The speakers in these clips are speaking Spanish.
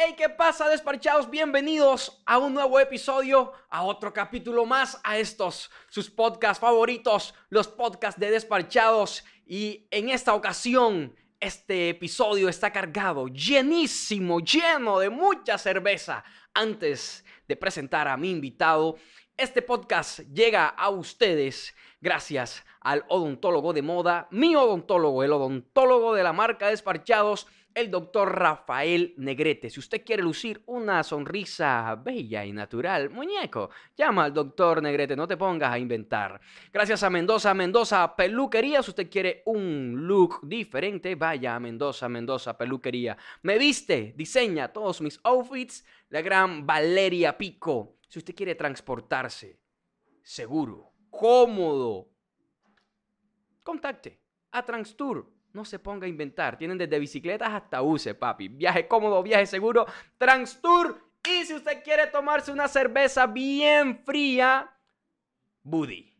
Hey, ¿qué pasa, despachados? Bienvenidos a un nuevo episodio, a otro capítulo más, a estos, sus podcasts favoritos, los podcasts de despachados. Y en esta ocasión, este episodio está cargado, llenísimo, lleno de mucha cerveza. Antes de presentar a mi invitado, este podcast llega a ustedes gracias al odontólogo de moda, mi odontólogo, el odontólogo de la marca Desparchados el doctor Rafael Negrete. Si usted quiere lucir una sonrisa bella y natural, muñeco, llama al doctor Negrete, no te pongas a inventar. Gracias a Mendoza, Mendoza Peluquería. Si usted quiere un look diferente, vaya a Mendoza, Mendoza Peluquería. Me viste, diseña todos mis outfits, la gran Valeria Pico. Si usted quiere transportarse seguro, cómodo, contacte a Transtour no se ponga a inventar. Tienen desde bicicletas hasta UCE, papi. Viaje cómodo, viaje seguro. Transtour. Y si usted quiere tomarse una cerveza bien fría, Buddy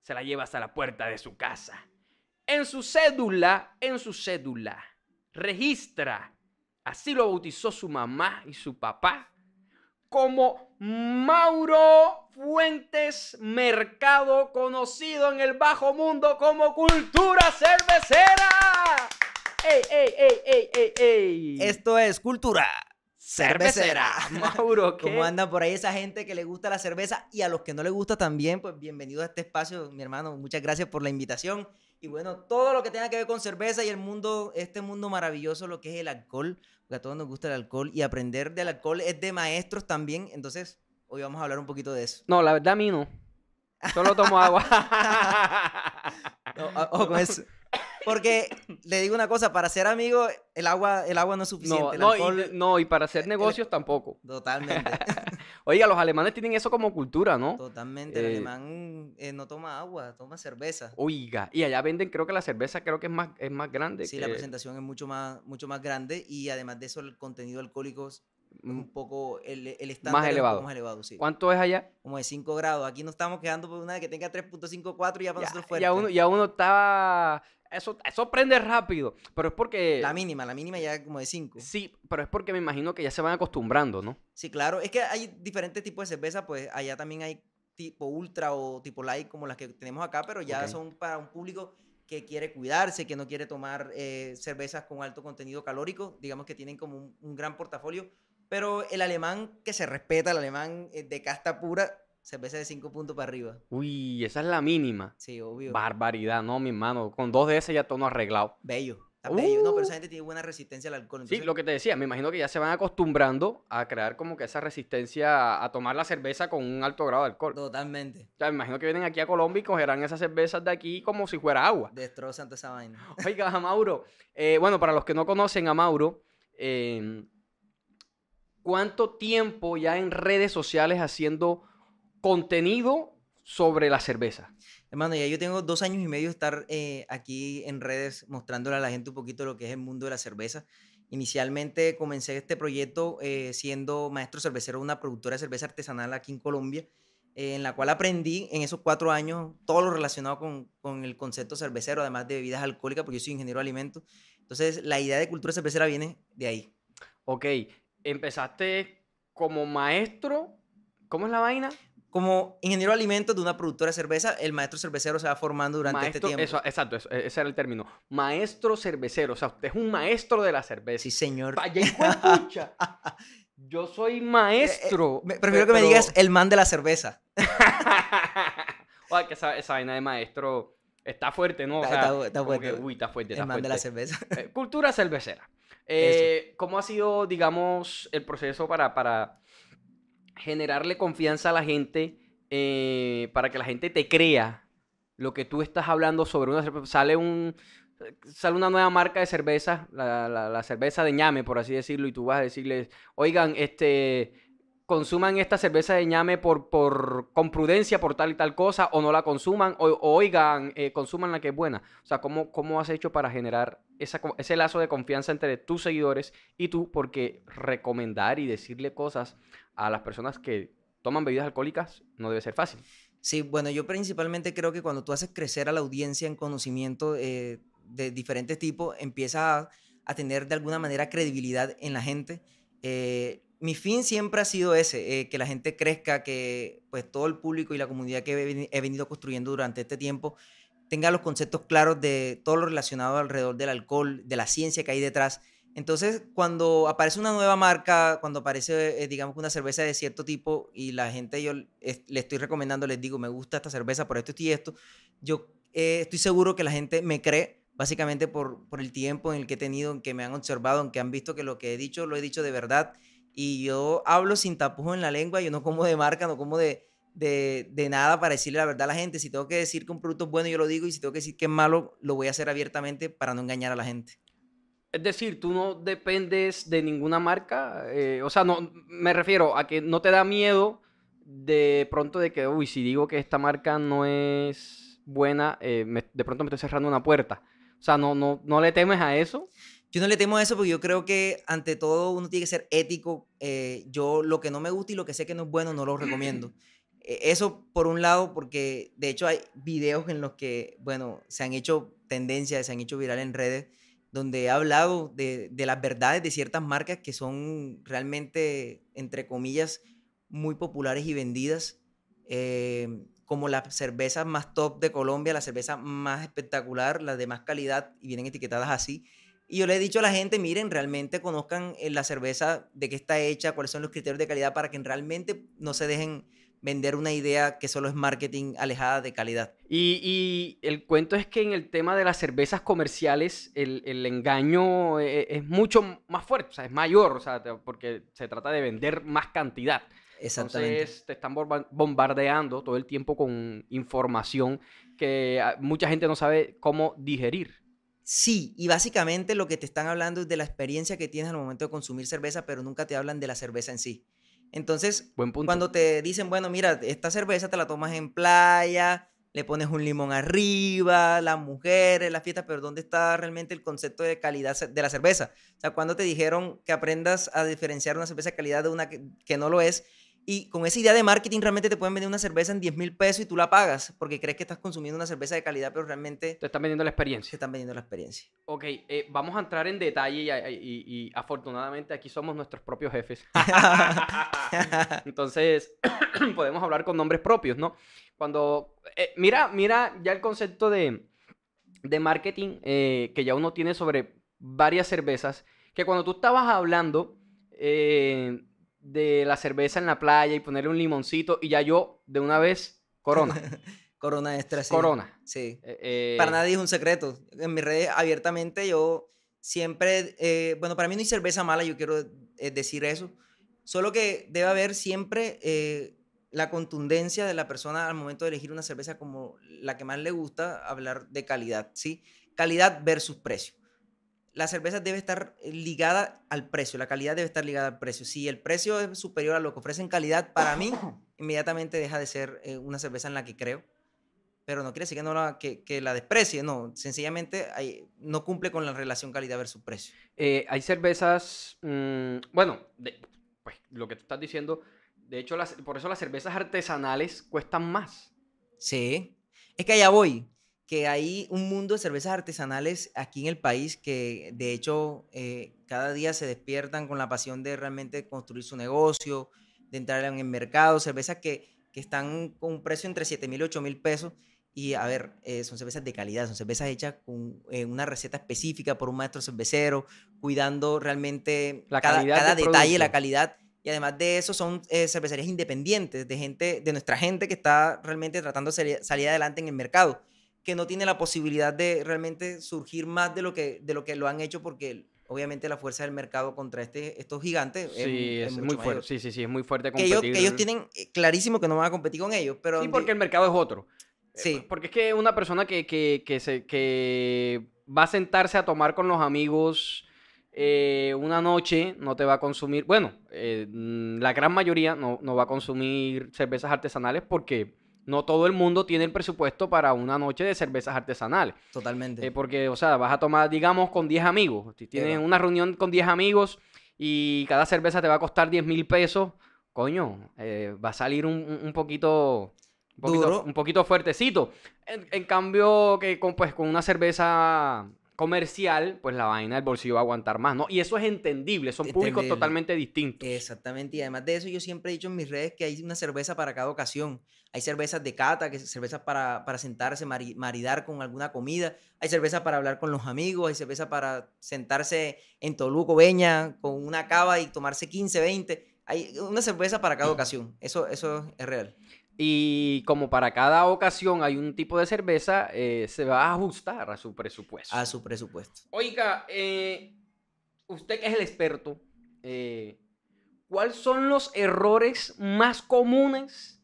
se la lleva hasta la puerta de su casa. En su cédula, en su cédula, registra, así lo bautizó su mamá y su papá, como Mauro Fuentes Mercado, conocido en el bajo mundo como Cultura Cervecera. ¡Ey, ey, ey, ey, ey, ey! Esto es Cultura Cervecera. Mauro, ¿qué? ¿Cómo anda por ahí esa gente que le gusta la cerveza y a los que no les gusta también? Pues bienvenido a este espacio, mi hermano. Muchas gracias por la invitación. Y bueno, todo lo que tenga que ver con cerveza y el mundo, este mundo maravilloso, lo que es el alcohol, porque a todos nos gusta el alcohol y aprender del alcohol es de maestros también. Entonces, hoy vamos a hablar un poquito de eso. No, la verdad a mí no. Solo tomo agua. No, o- ojo con eso. Porque le digo una cosa, para ser amigo, el agua, el agua no es No, suficiente. el no, alcohol, y, no, y para hacer negocios tampoco. Totalmente. Oiga, los alemanes tienen eso como cultura, ¿no? Totalmente. El Eh, alemán eh, no toma agua, toma cerveza. Oiga, y allá venden, creo que la cerveza creo que es más, es más grande. Sí, la presentación es mucho más, mucho más grande y además de eso el contenido alcohólico un poco, el, el estándar es un elevado. poco más elevado, sí. ¿Cuánto es allá? Como de 5 grados. Aquí no estamos quedando por una que tenga 3.54 y ya para Ya, nosotros fuerte. ya uno, ya uno está... Eso, eso prende rápido, pero es porque... La mínima, la mínima ya como de 5. Sí, pero es porque me imagino que ya se van acostumbrando, ¿no? Sí, claro. Es que hay diferentes tipos de cerveza, pues allá también hay tipo ultra o tipo light como las que tenemos acá, pero ya son para un público que quiere cuidarse, que no quiere tomar eh, cervezas con alto contenido calórico, digamos que tienen como un, un gran portafolio, pero el alemán que se respeta, el alemán eh, de casta pura, cerveza de 5 puntos para arriba. Uy, esa es la mínima. Sí, obvio. Barbaridad, no, mi hermano. Con dos de esas ya todo no arreglado. Bello. Está bello. No, pero esa Uh. gente tiene buena resistencia al alcohol. Sí, lo que te decía, me imagino que ya se van acostumbrando a crear como que esa resistencia a tomar la cerveza con un alto grado de alcohol. Totalmente. O sea, me imagino que vienen aquí a Colombia y cogerán esas cervezas de aquí como si fuera agua. Destrozan toda esa vaina. Oiga, a Mauro, eh, bueno, para los que no conocen a Mauro, eh, ¿cuánto tiempo ya en redes sociales haciendo contenido sobre la cerveza? Hermano, ya yo tengo dos años y medio de estar eh, aquí en redes mostrándole a la gente un poquito lo que es el mundo de la cerveza. Inicialmente comencé este proyecto eh, siendo maestro cervecero de una productora de cerveza artesanal aquí en Colombia, eh, en la cual aprendí en esos cuatro años todo lo relacionado con, con el concepto cervecero, además de bebidas alcohólicas, porque yo soy ingeniero de alimentos. Entonces, la idea de cultura cervecera viene de ahí. Ok, empezaste como maestro, ¿cómo es la vaina? Como ingeniero de alimentos de una productora de cerveza, el maestro cervecero se va formando durante este Maestro, tiempo. eso, exacto, eso, ese era el término. Maestro cervecero, o sea, usted es un maestro de la cerveza. Sí, señor. Vaya pucha. Yo soy maestro. Me- prefiero que me pero- digas el man de la cerveza. Oye, que esa, esa vaina de maestro está fuerte, ¿no? O Está- sea, está- está fuerte. que, uy, está fuerte, El está man de la fuerte. cerveza. Eh, cultura cervecera. Eh, ¿Cómo ha sido, digamos, el proceso para, para generarle confianza a la gente, eh, para que la gente te crea lo que tú estás hablando sobre una cerveza? Sale un... Sale una nueva marca de cerveza, la, la- la cerveza de ñame, por así decirlo, y tú vas a decirles, oigan, este, consuman esta cerveza de ñame por, por, con prudencia por tal y tal cosa, o no la consuman, o, oigan, eh, consuman la que es buena. O sea, ¿cómo, cómo has hecho para generar esa, ese lazo de confianza entre tus seguidores y tú? Porque recomendar y decirle cosas a las personas que toman bebidas alcohólicas no debe ser fácil. Sí, bueno, yo principalmente creo que cuando tú haces crecer a la audiencia en conocimiento eh, de diferentes tipos, empiezas a, a tener de alguna manera credibilidad en la gente Eh, mi fin siempre ha sido ese, eh, que la gente crezca, que pues todo el público y la comunidad que he, venido construyendo durante este tiempo tenga los conceptos claros de todo lo relacionado alrededor del alcohol, de la ciencia que hay detrás. Entonces, cuando aparece una nueva marca, cuando aparece, eh, digamos, una cerveza de cierto tipo y la gente yo le estoy recomendando, les digo, me gusta esta cerveza por esto y esto, yo eh, estoy seguro que la gente me cree, básicamente por, por el tiempo en el que he tenido, en que me han observado, en que han visto que lo que he dicho lo he dicho de verdad y yo hablo sin tapujos en la lengua, yo no como de marca, no como de, de, de, nada para decirle la verdad a la gente. Si tengo que decir que un producto es bueno, yo lo digo, y si tengo que decir que es malo, lo voy a hacer abiertamente para no engañar a la gente. Es decir, tú no dependes de ninguna marca, eh, o sea, no, me refiero a que no te da miedo de pronto de que, uy, si digo que esta marca no es buena, eh, de pronto me estoy cerrando una puerta. O sea, no, no, no le temes a eso. Yo no le temo a eso porque yo creo que ante todo uno tiene que ser ético. Eh, yo lo que no me gusta y lo que sé que no es bueno no lo recomiendo. E, eso por un lado porque de hecho hay videos en los que, bueno, se han hecho tendencias, se han hecho viral en redes donde he hablado de, de las verdades de ciertas marcas que son realmente, entre comillas, muy populares y vendidas. Eh, como las cervezas más top de Colombia, la cerveza más espectacular, las de más calidad y vienen etiquetadas así. Y yo le he dicho a la gente, miren, realmente conozcan eh, la cerveza, de qué está hecha, cuáles son los criterios de calidad para que realmente no se dejen vender una idea que solo es marketing alejada de calidad. Y, el cuento es que en el tema de las cervezas comerciales, el, engaño es, es, mucho más fuerte, o sea, es mayor, o sea, porque se trata de vender más cantidad. Exactamente. Entonces te están bombardeando todo el tiempo con información que ah, mucha gente no sabe cómo digerir. Sí, y básicamente lo que te están hablando es de la experiencia que tienes al momento de consumir cerveza, pero nunca te hablan de la cerveza en sí. Entonces, cuando te dicen, bueno, mira, esta cerveza te la tomas en playa, le pones un limón arriba, las mujeres, la fiesta, pero ¿dónde está realmente el concepto de calidad de la cerveza? O sea, cuando te dijeron que aprendas a diferenciar una cerveza de calidad de una que no lo es, y con esa idea de marketing realmente te pueden vender una cerveza en 10 mil pesos y tú la pagas porque crees que estás consumiendo una cerveza de calidad, pero realmente... Te están vendiendo la experiencia. Te están vendiendo la experiencia. Ok, eh, vamos a entrar en detalle y, afortunadamente aquí somos nuestros propios jefes. Entonces, podemos hablar con nombres propios, ¿no? Cuando... Eh, mira, mira ya el concepto de, de marketing eh, que ya uno tiene sobre varias cervezas, que cuando tú estabas hablando de la cerveza en la playa y ponerle un limoncito y ya yo de una vez corona. corona extra, sí. Corona. Sí. Eh, eh, para nadie es un secreto. En mis redes abiertamente yo siempre, eh, bueno, para mí no hay cerveza mala, yo quiero decir eso. Solo que debe haber siempre la contundencia de la persona al momento de elegir una cerveza como la que más le gusta, hablar de calidad, ¿sí? Calidad versus precio la cerveza debe estar eh, ligada al precio, la calidad debe estar ligada al precio. Si el precio es superior a lo que ofrecen calidad, para mí, inmediatamente deja de ser eh, una cerveza en la que creo. Pero no quiere decir que, no la, que, la desprecie, no. Sencillamente no cumple con la relación calidad versus precio. Eh, hay cervezas, mm, bueno, pues lo que tú estás diciendo, de hecho, por eso las cervezas artesanales cuestan más. Sí, es que allá voy que hay un mundo de cervezas artesanales aquí en el país que de hecho eh, cada día se despiertan con la pasión de realmente construir su negocio, de entrar en el mercado, cervezas que, que están con un precio entre 7 mil y 8 mil pesos. Y a ver, eh, son cervezas de calidad, son cervezas hechas con eh, una receta específica por un maestro cervecero, cuidando realmente la cada, cada detalle, la calidad. Y además de eso, son cervecerías independientes, de gente, de nuestra gente que está realmente tratando de salir adelante en el mercado que no tiene la posibilidad de realmente surgir más de lo que, de lo, que lo han hecho porque obviamente la fuerza del mercado contra este, estos gigantes sí, es, muy fuerte. Sí, sí, sí, es muy fuerte Que ellos, que ellos, tienen eh, clarísimo que no van a competir con ellos. Pero sí, porque el mercado es otro. Eh, sí. Porque es que una persona que, que, que, se, que va a sentarse a tomar con los amigos eh, una noche no te va a consumir, bueno, la gran mayoría no, no va a consumir cervezas artesanales porque no todo el mundo tiene el presupuesto para una noche de cervezas artesanales. Totalmente. Eh, porque, o sea, vas a tomar, digamos, con 10 amigos. Si tienes una reunión con 10 amigos y cada cerveza te va a costar 10 mil pesos, coño, eh, va a salir un, poquito... Un poquito, un poquito fuertecito. En, cambio, que con, pues, con una cerveza comercial, pues la vaina del bolsillo va a aguantar más, ¿no? Y eso es entendible, son públicos Entendible. totalmente distintos. Exactamente, y además de eso yo siempre he dicho en mis redes que hay una cerveza para cada ocasión. Hay cervezas de cata, que es cervezas para, para sentarse, mari- maridar con alguna comida. Hay cervezas para hablar con los amigos, hay cervezas para sentarse en Toluco, Beña, con una cava y tomarse 15, 20. Hay una cerveza para cada ocasión. Eso, eso es real. Y como para cada ocasión hay un tipo de cerveza, eh, se va a ajustar a su presupuesto. A su presupuesto. Oiga, eh, usted que es el experto, eh, ¿cuáles son los errores más comunes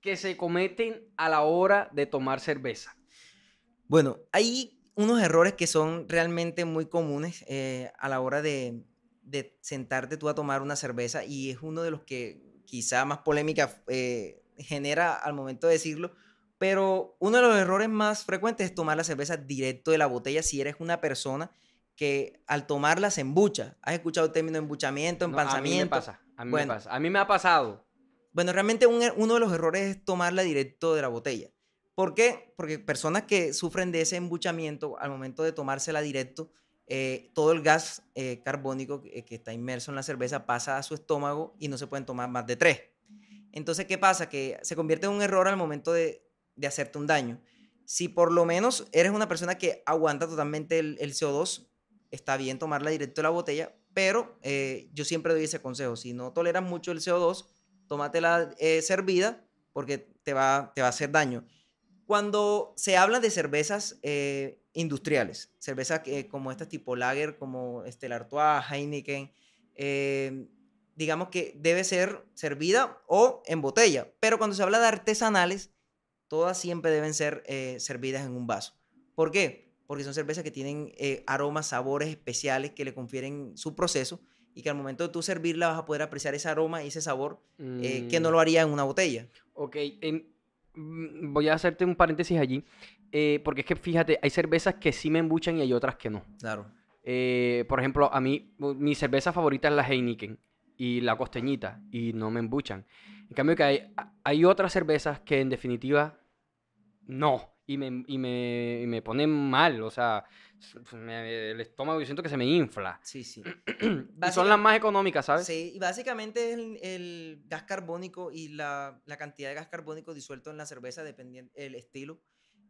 que se cometen a la hora de tomar cerveza? Bueno, hay unos errores que son realmente muy comunes a la hora de, de sentarte tú a tomar una cerveza y es uno de los que quizá más polémica genera al momento de decirlo, pero uno de los errores más frecuentes es tomar la cerveza directo de la botella si eres una persona que al tomarla se embucha. ¿Has escuchado el término embuchamiento, No, a mí me empanzamiento? pasa, a mí Bueno. me pasa. A mí me ha pasado. Bueno, realmente un er- uno de los errores es tomarla directo de la botella. ¿Por qué? Porque personas que sufren de ese embuchamiento al momento de tomársela directo, eh, todo el gas eh, carbónico que, que está inmerso en la cerveza pasa a su estómago y no se pueden tomar más de tres. Entonces, ¿qué pasa? Que se convierte en un error al momento de, hacerte un daño. Si por lo menos eres una persona que aguanta totalmente el, el CO2, está bien tomarla directo de la botella, pero eh, yo siempre doy ese consejo. Si no toleras mucho el CO2, tómatela eh, servida porque te va, te va a hacer daño. Cuando se habla de cervezas eh, industriales, cervezas que- como estas tipo Lager, como Stella Artois, Heineken, eh, digamos que debe ser servida o en botella. Pero cuando se habla de artesanales, todas siempre deben ser eh, servidas en un vaso. ¿Por qué? Porque son cervezas que tienen eh, aromas, sabores especiales que le confieren su proceso y que al momento de tú servirla vas a poder apreciar ese aroma y ese sabor eh, que no Mm, lo haría en una botella. Ok, mm, voy a hacerte un paréntesis allí, porque es que fíjate, hay cervezas que sí me embuchan y hay otras que no. Claro. Por ejemplo, a mí, mi cerveza favorita es la Heineken y la costeñita y no me embuchan. En cambio, que hay, hay otras cervezas que en definitiva no. Y me, y me, y me ponen mal, o sea, me- el estómago yo siento que se me infla. Sí, sí. Y son las más económicas, ¿sabes? Sí, y básicamente es el, el gas carbónico y la, la cantidad de gas carbónico disuelto en la cerveza, dependiendo el estilo,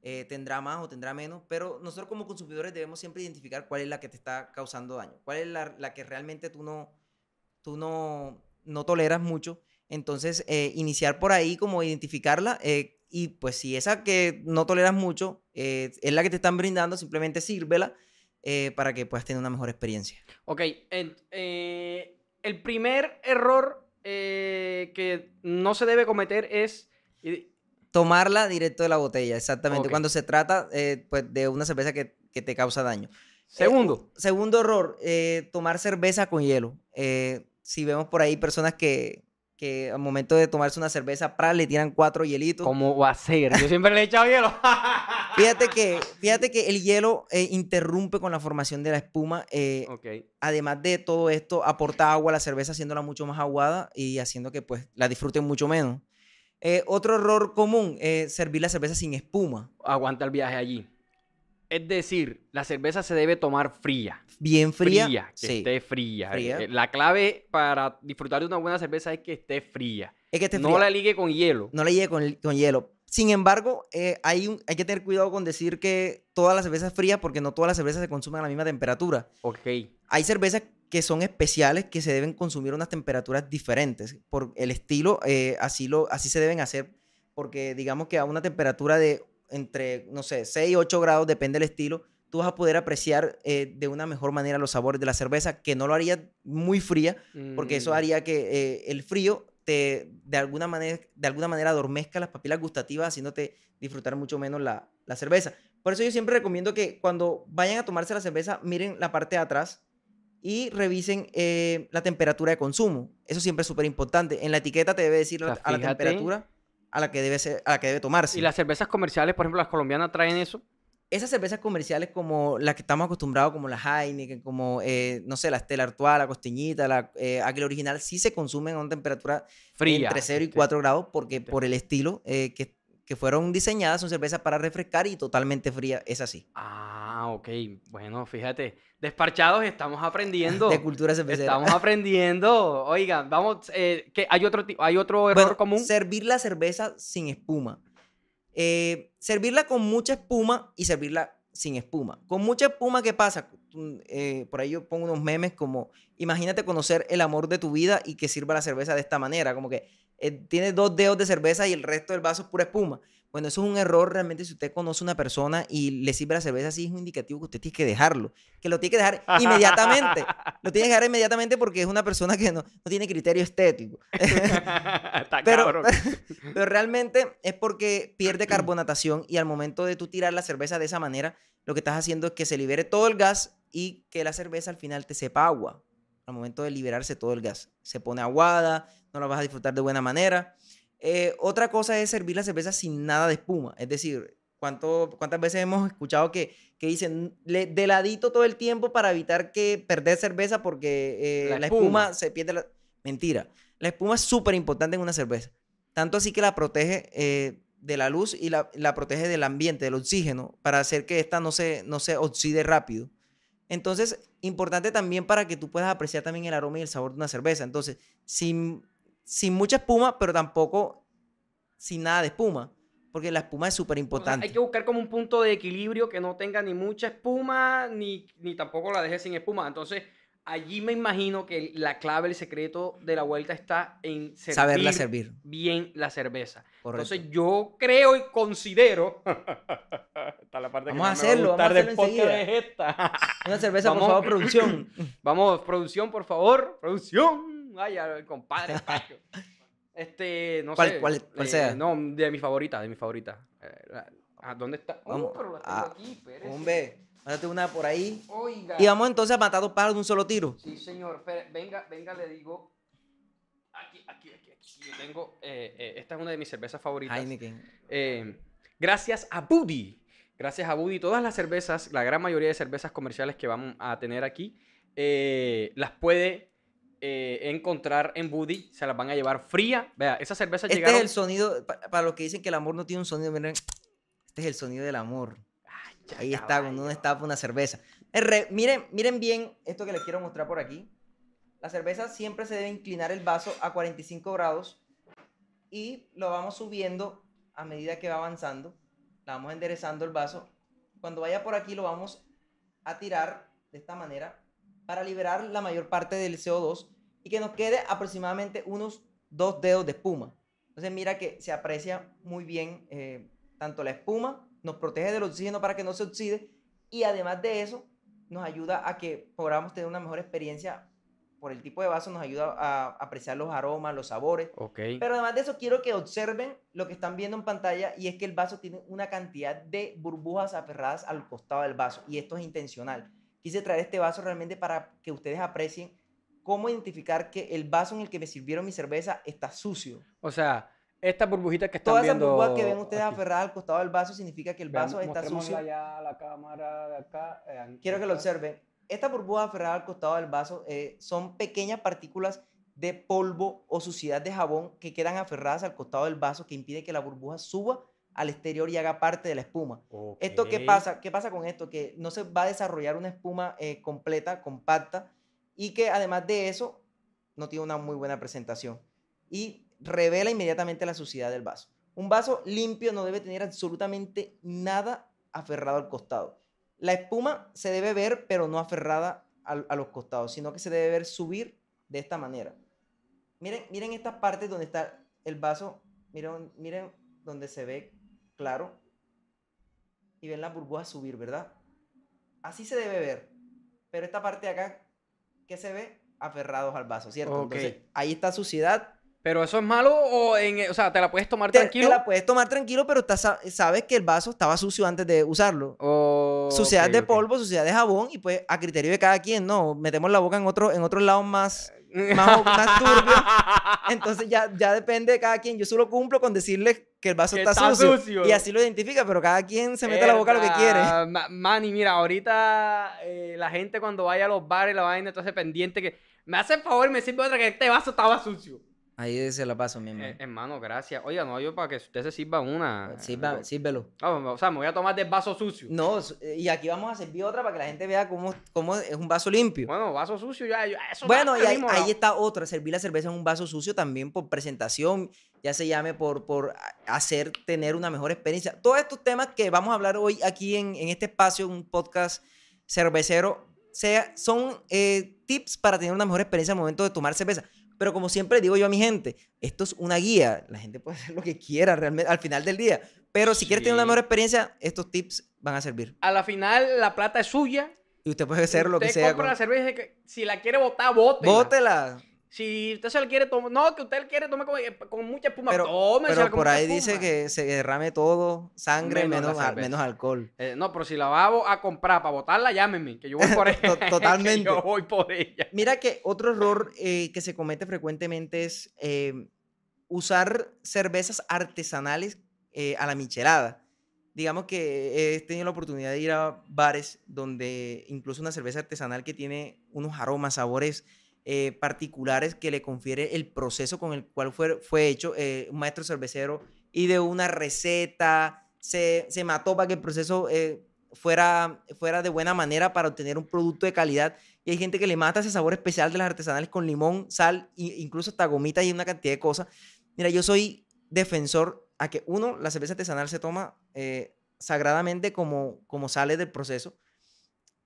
eh, tendrá más o tendrá menos, pero nosotros como consumidores debemos siempre identificar cuál es la que te está causando daño, cuál es la, la que realmente tú no, tú no, no toleras mucho. Entonces, eh, iniciar por ahí, como identificarla, eh, y pues si esa que no toleras mucho eh, es la que te están brindando, simplemente sírvela eh, para que puedas tener una mejor experiencia. Ok, el primer error que no se debe cometer es... Tomarla directo de la botella, exactamente. Cuando se trata pues, de una cerveza que, que te causa daño. Segundo, segundo error, tomar cerveza con hielo. Eh, si vemos por ahí personas que, que al momento de tomarse una cerveza, pra, le tiran cuatro hielitos. ¿cómo va a ser? Yo siempre le he echado hielo. Fíjate que, fíjate que el hielo eh, interrumpe con la formación de la espuma. eh, ok. además de todo esto, aporta agua a la cerveza haciéndola mucho más aguada y haciendo que pues la disfruten mucho menos. Eh, otro error común es servir la cerveza sin espuma. Aguanta el viaje allí. Es decir, la cerveza se debe tomar fría. Bien fría. que sí. esté fría. Fría. Eh, La clave para disfrutar de una buena cerveza es que esté fría. Es que esté no fría. la ligue con hielo. no le llegue con, con hielo. Sin embargo, eh, hay, un- hay que tener cuidado con decir que todas las cervezas frías, porque no todas las cervezas se consumen a la misma temperatura. Ok. Hay cervezas que son especiales que se deben consumir a unas temperaturas diferentes. Por el estilo, eh, así, lo, así se deben hacer. Porque digamos que a una temperatura de entre, no sé, 6 y 8 grados, depende del estilo, tú vas a poder apreciar eh, de una mejor manera los sabores de la cerveza, que no lo haría muy fría, porque eso Mm, haría que eh, el frío te de alguna manera de alguna manera adormezca las papilas gustativas haciéndote disfrutar mucho menos la, la cerveza. Por eso yo siempre recomiendo que cuando vayan a tomarse la cerveza miren la parte de atrás y revisen eh, la temperatura de consumo. Eso siempre es súper importante. En la etiqueta te debe decir O sea, la- a la temperatura a la que debe ser, a la que debe tomarse. Y las cervezas comerciales, por ejemplo, las colombianas traen eso. Esas cervezas comerciales como las que estamos acostumbrados, como la Heineken, como, eh, no sé, la Stella Artois, la Costeñita, la eh, Águila Original, sí se consumen a una temperatura Fría. entre 0 y este, 4 grados porque este. por el estilo eh, que, que que fueron diseñadas, son cervezas para refrescar y totalmente fría, es así. Ah, ok. Bueno, fíjate, desparchados estamos aprendiendo. De cultura cervecera. Estamos aprendiendo. Oigan, vamos, eh, ¿qué? ¿hay, otro, ¿hay otro error Bueno, común? Servir la cerveza sin espuma. Eh, servirla con mucha espuma y servirla sin espuma. Con mucha espuma, ¿qué pasa? Mm, eh, por ahí yo pongo unos memes como, imagínate conocer el amor de tu vida y que sirva la cerveza de esta manera, como que eh, tiene dos dedos de cerveza y el resto del vaso es pura espuma. Bueno, eso es un error realmente si usted conoce a una persona y le sirve la cerveza así, es un indicativo que usted tiene que dejarlo, que lo tiene que dejar inmediatamente. Lo tiene que dejar inmediatamente porque es una persona que no, no tiene criterio estético. Pero, pero realmente es porque pierde carbonatación y al momento de tú tirar la cerveza de esa manera, lo que estás haciendo es que se libere todo el gas y que la cerveza al final te sepa agua. Al momento de liberarse todo el gas. Se pone aguada, no la vas a disfrutar de buena manera. Eh, otra cosa es servir la cerveza sin nada de espuma. Es decir, ¿cuánto, ¿cuántas veces hemos escuchado que, que dicen "Le- de ladito todo el tiempo para evitar que perder cerveza porque eh, La la, espuma. espuma. se pierde? La... Mentira. La espuma es súper importante en una cerveza. Tanto así que la protege eh, de la luz y la, la protege del ambiente, del oxígeno, para hacer que esta no se, no se oxide rápido. Entonces, importante también para que tú puedas apreciar también el aroma y el sabor de una cerveza. Entonces, sin, sin mucha espuma, pero tampoco sin nada de espuma, porque la espuma es súper O sea, importante. hay que buscar como un punto de equilibrio que no tenga ni mucha espuma, ni, ni tampoco la deje sin espuma. Entonces, allí me imagino que la clave, el secreto de la vuelta está en servir Saberla servir. bien la cerveza. Correcto. Entonces, yo creo y considero. Está la parte Vamos a que más me va hacerlo, vamos a hacerlo enseguida. es esta. Una cerveza, Vamos. por favor, producción. Vamos, producción, por favor. Producción. Vaya, el compadre. Pacho. Este, no ¿Cuál- sé. cuál- cuál eh, sea? No, de mi favorita, de mi favorita. Eh, ah, ¿Dónde está? Oh, Vamos pero la tengo a- aquí, espérese. Hombre, mándate una por ahí. Oiga. Y vamos entonces a matar dos pájaros de un solo tiro. Sí, señor. Venga, venga, le digo. Aquí, aquí, aquí. aquí. Yo tengo. eh, eh, esta es una de mis cervezas favoritas. Heineken. Gracias a Buddy. Gracias a Buddy, todas las cervezas, la gran mayoría de cervezas comerciales que vamos a tener aquí, las puede eh, encontrar en Buddy. Se las van a llevar fría. Vea, esas cervezas Este llegaron. es el sonido, pa- para los que dicen que el amor no tiene un sonido, miren, este es el sonido del amor. Ay, ya, Ahí está, cuando uno destapa una cerveza. Re- miren, miren bien esto que les quiero mostrar por aquí. La cerveza siempre se debe inclinar el vaso a 45 grados y lo vamos subiendo a medida que va avanzando. La vamos enderezando el vaso. Cuando vaya por aquí lo vamos a tirar de esta manera para liberar la mayor parte del CO2 y que nos quede aproximadamente unos dos dedos de espuma. Entonces mira que se aprecia muy bien eh, tanto la espuma, nos protege del oxígeno para que no se oxide y además de eso nos ayuda a que podamos tener una mejor experiencia por el tipo de vaso, nos ayuda a apreciar los aromas, los sabores. Ok. Pero además de eso quiero que observen lo que están viendo en pantalla y es que el vaso tiene una cantidad de burbujas aferradas al costado del vaso y esto es intencional. Quise traer este vaso realmente para que ustedes aprecien cómo identificar que el vaso en el que me sirvieron mi cerveza está sucio. O sea, estas burbujitas que están Todas esas viendo. burbujas que ven ustedes aquí. aferradas al costado del vaso significa que el vaso Veamos, está sucio. ya a la cámara de acá. eh, Quiero que lo observen. Estas burbujas aferradas al costado del vaso eh, son pequeñas partículas de polvo o suciedad de jabón que quedan aferradas al costado del vaso que impide que la burbuja suba al exterior y haga parte de la espuma. ¿Esto qué pasa? ¿Qué pasa con esto? Que no se va a desarrollar una espuma eh, completa, compacta, y que además de eso no tiene una muy buena presentación. Y revela inmediatamente la suciedad del vaso. Un vaso limpio no debe tener absolutamente nada aferrado al costado. La espuma se debe ver, pero no aferrada a, los costados, sino que se debe ver subir de esta manera. Miren, miren estas partes donde está el vaso, miren, miren donde se ve claro y ven las burbujas subir, ¿verdad? Así se debe ver. Pero esta parte de acá, ¿qué se ve? Aferrados al vaso, ¿cierto? Ok. Entonces, ahí está suciedad. Pero eso es malo o en, o sea, te la puedes tomar Te, tranquilo. te la puedes tomar tranquilo, pero estás sa- sabes que el vaso estaba sucio antes de usarlo. O- suciedad de polvo, suciedad de jabón, y pues a criterio de cada quien, ¿no? Metemos la boca en otro, en otros lados más, más, más turbios. Entonces ya, ya depende de cada quien. Yo solo cumplo con decirles que el vaso Que está, está sucio, sucio. Y así lo identifica, pero cada quien se mete a la boca lo que quiere. Manny, mira, ahorita eh, la gente cuando vaya a los bares, la vaina, entonces pendiente que me hace el favor y me sirve otra que este vaso estaba sucio. Ahí se la paso, mi Eh, hermano. hermano, gracias. Oiga, no, yo para que usted se sirva una. Sirva- eh, sírvelo. ah, o sea, me voy a tomar del vaso sucio. No, eh, y aquí vamos a servir otra para que la gente vea cómo, cómo es un vaso limpio. Bueno, vaso sucio ya. ya, eso Bueno, y ahí, mismo ahí está otra, servir la cerveza en un vaso sucio también por presentación, ya se llame por, por hacer tener una mejor experiencia. Todos estos temas que vamos a hablar hoy aquí en, en este espacio, un podcast cervecero, sea, son eh, tips para tener una mejor experiencia al momento de tomar cerveza. Pero como siempre digo yo a mi gente, esto es una guía, la gente puede hacer lo que quiera realmente al final del día. Pero si quieres tener una Sí. mejor experiencia, estos tips van a servir. A la final, la plata es suya. Y usted puede hacer lo que Usted sea. compra con- la cerveza que- si la quiere botar, bótela. Bótela. Si usted se la quiere tomar, no, que usted quiere tomar con, eh, con mucha espuma, Pero, pero por ahí dice que se derrame todo, sangre, Menos menos, al- cerveza. menos alcohol. Eh, no, pero si la va a, comprar para botarla, llámeme, que yo voy por ella. To- totalmente. que yo voy por ella. Mira que otro error eh, que se comete frecuentemente es eh, usar cervezas artesanales a la michelada. Digamos que he tenido la oportunidad de ir a bares donde incluso una cerveza artesanal que tiene unos aromas, sabores eh, particulares que le confiere el proceso con el cual fue, fue hecho eh, un maestro cervecero y de una receta se, se mató para que el proceso eh, fuera, fuera de buena manera para obtener un producto de calidad. Y hay gente que le mata ese sabor especial de las artesanales con limón, sal, e incluso hasta gomitas y una cantidad de cosas. Mira, yo soy defensor a que uno, la cerveza artesanal se toma sagradamente como, como sale del proceso.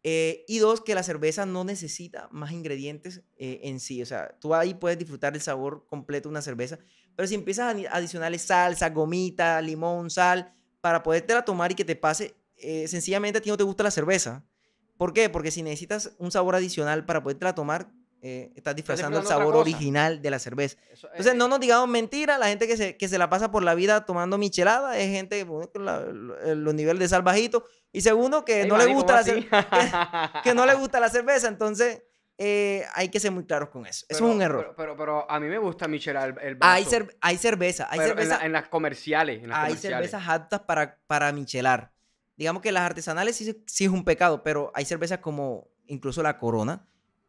Eh, y dos, que la cerveza no necesita más ingredientes eh, en sí. O sea, tú ahí puedes disfrutar el sabor completo de una cerveza. Pero si empiezas a adicionarle salsa, gomita, limón, sal, para podértela tomar y que te pase, eh, sencillamente a ti no te gusta la cerveza. ¿Por qué? Porque si necesitas un sabor adicional para podértela tomar, eh, estás disfrazando el sabor original de la cerveza. Eso, Entonces, eh, no nos digamos mentira, la gente que se, que se la pasa por la vida tomando michelada es gente bueno, con la- los niveles de sal bajitos. Y segundo, que no le gusta la que no le gusta la cerveza, entonces eh, hay que ser muy claros con eso. Eso es un error. Pero, pero, pero a mí me gusta Michela el, el hay, vaso, cer- hay cerveza, hay en, cerveza, la- en las comerciales. En las hay comerciales. cervezas aptas para, para michelar. Digamos que las artesanales sí, sí es un pecado, pero hay cervezas como incluso la Corona,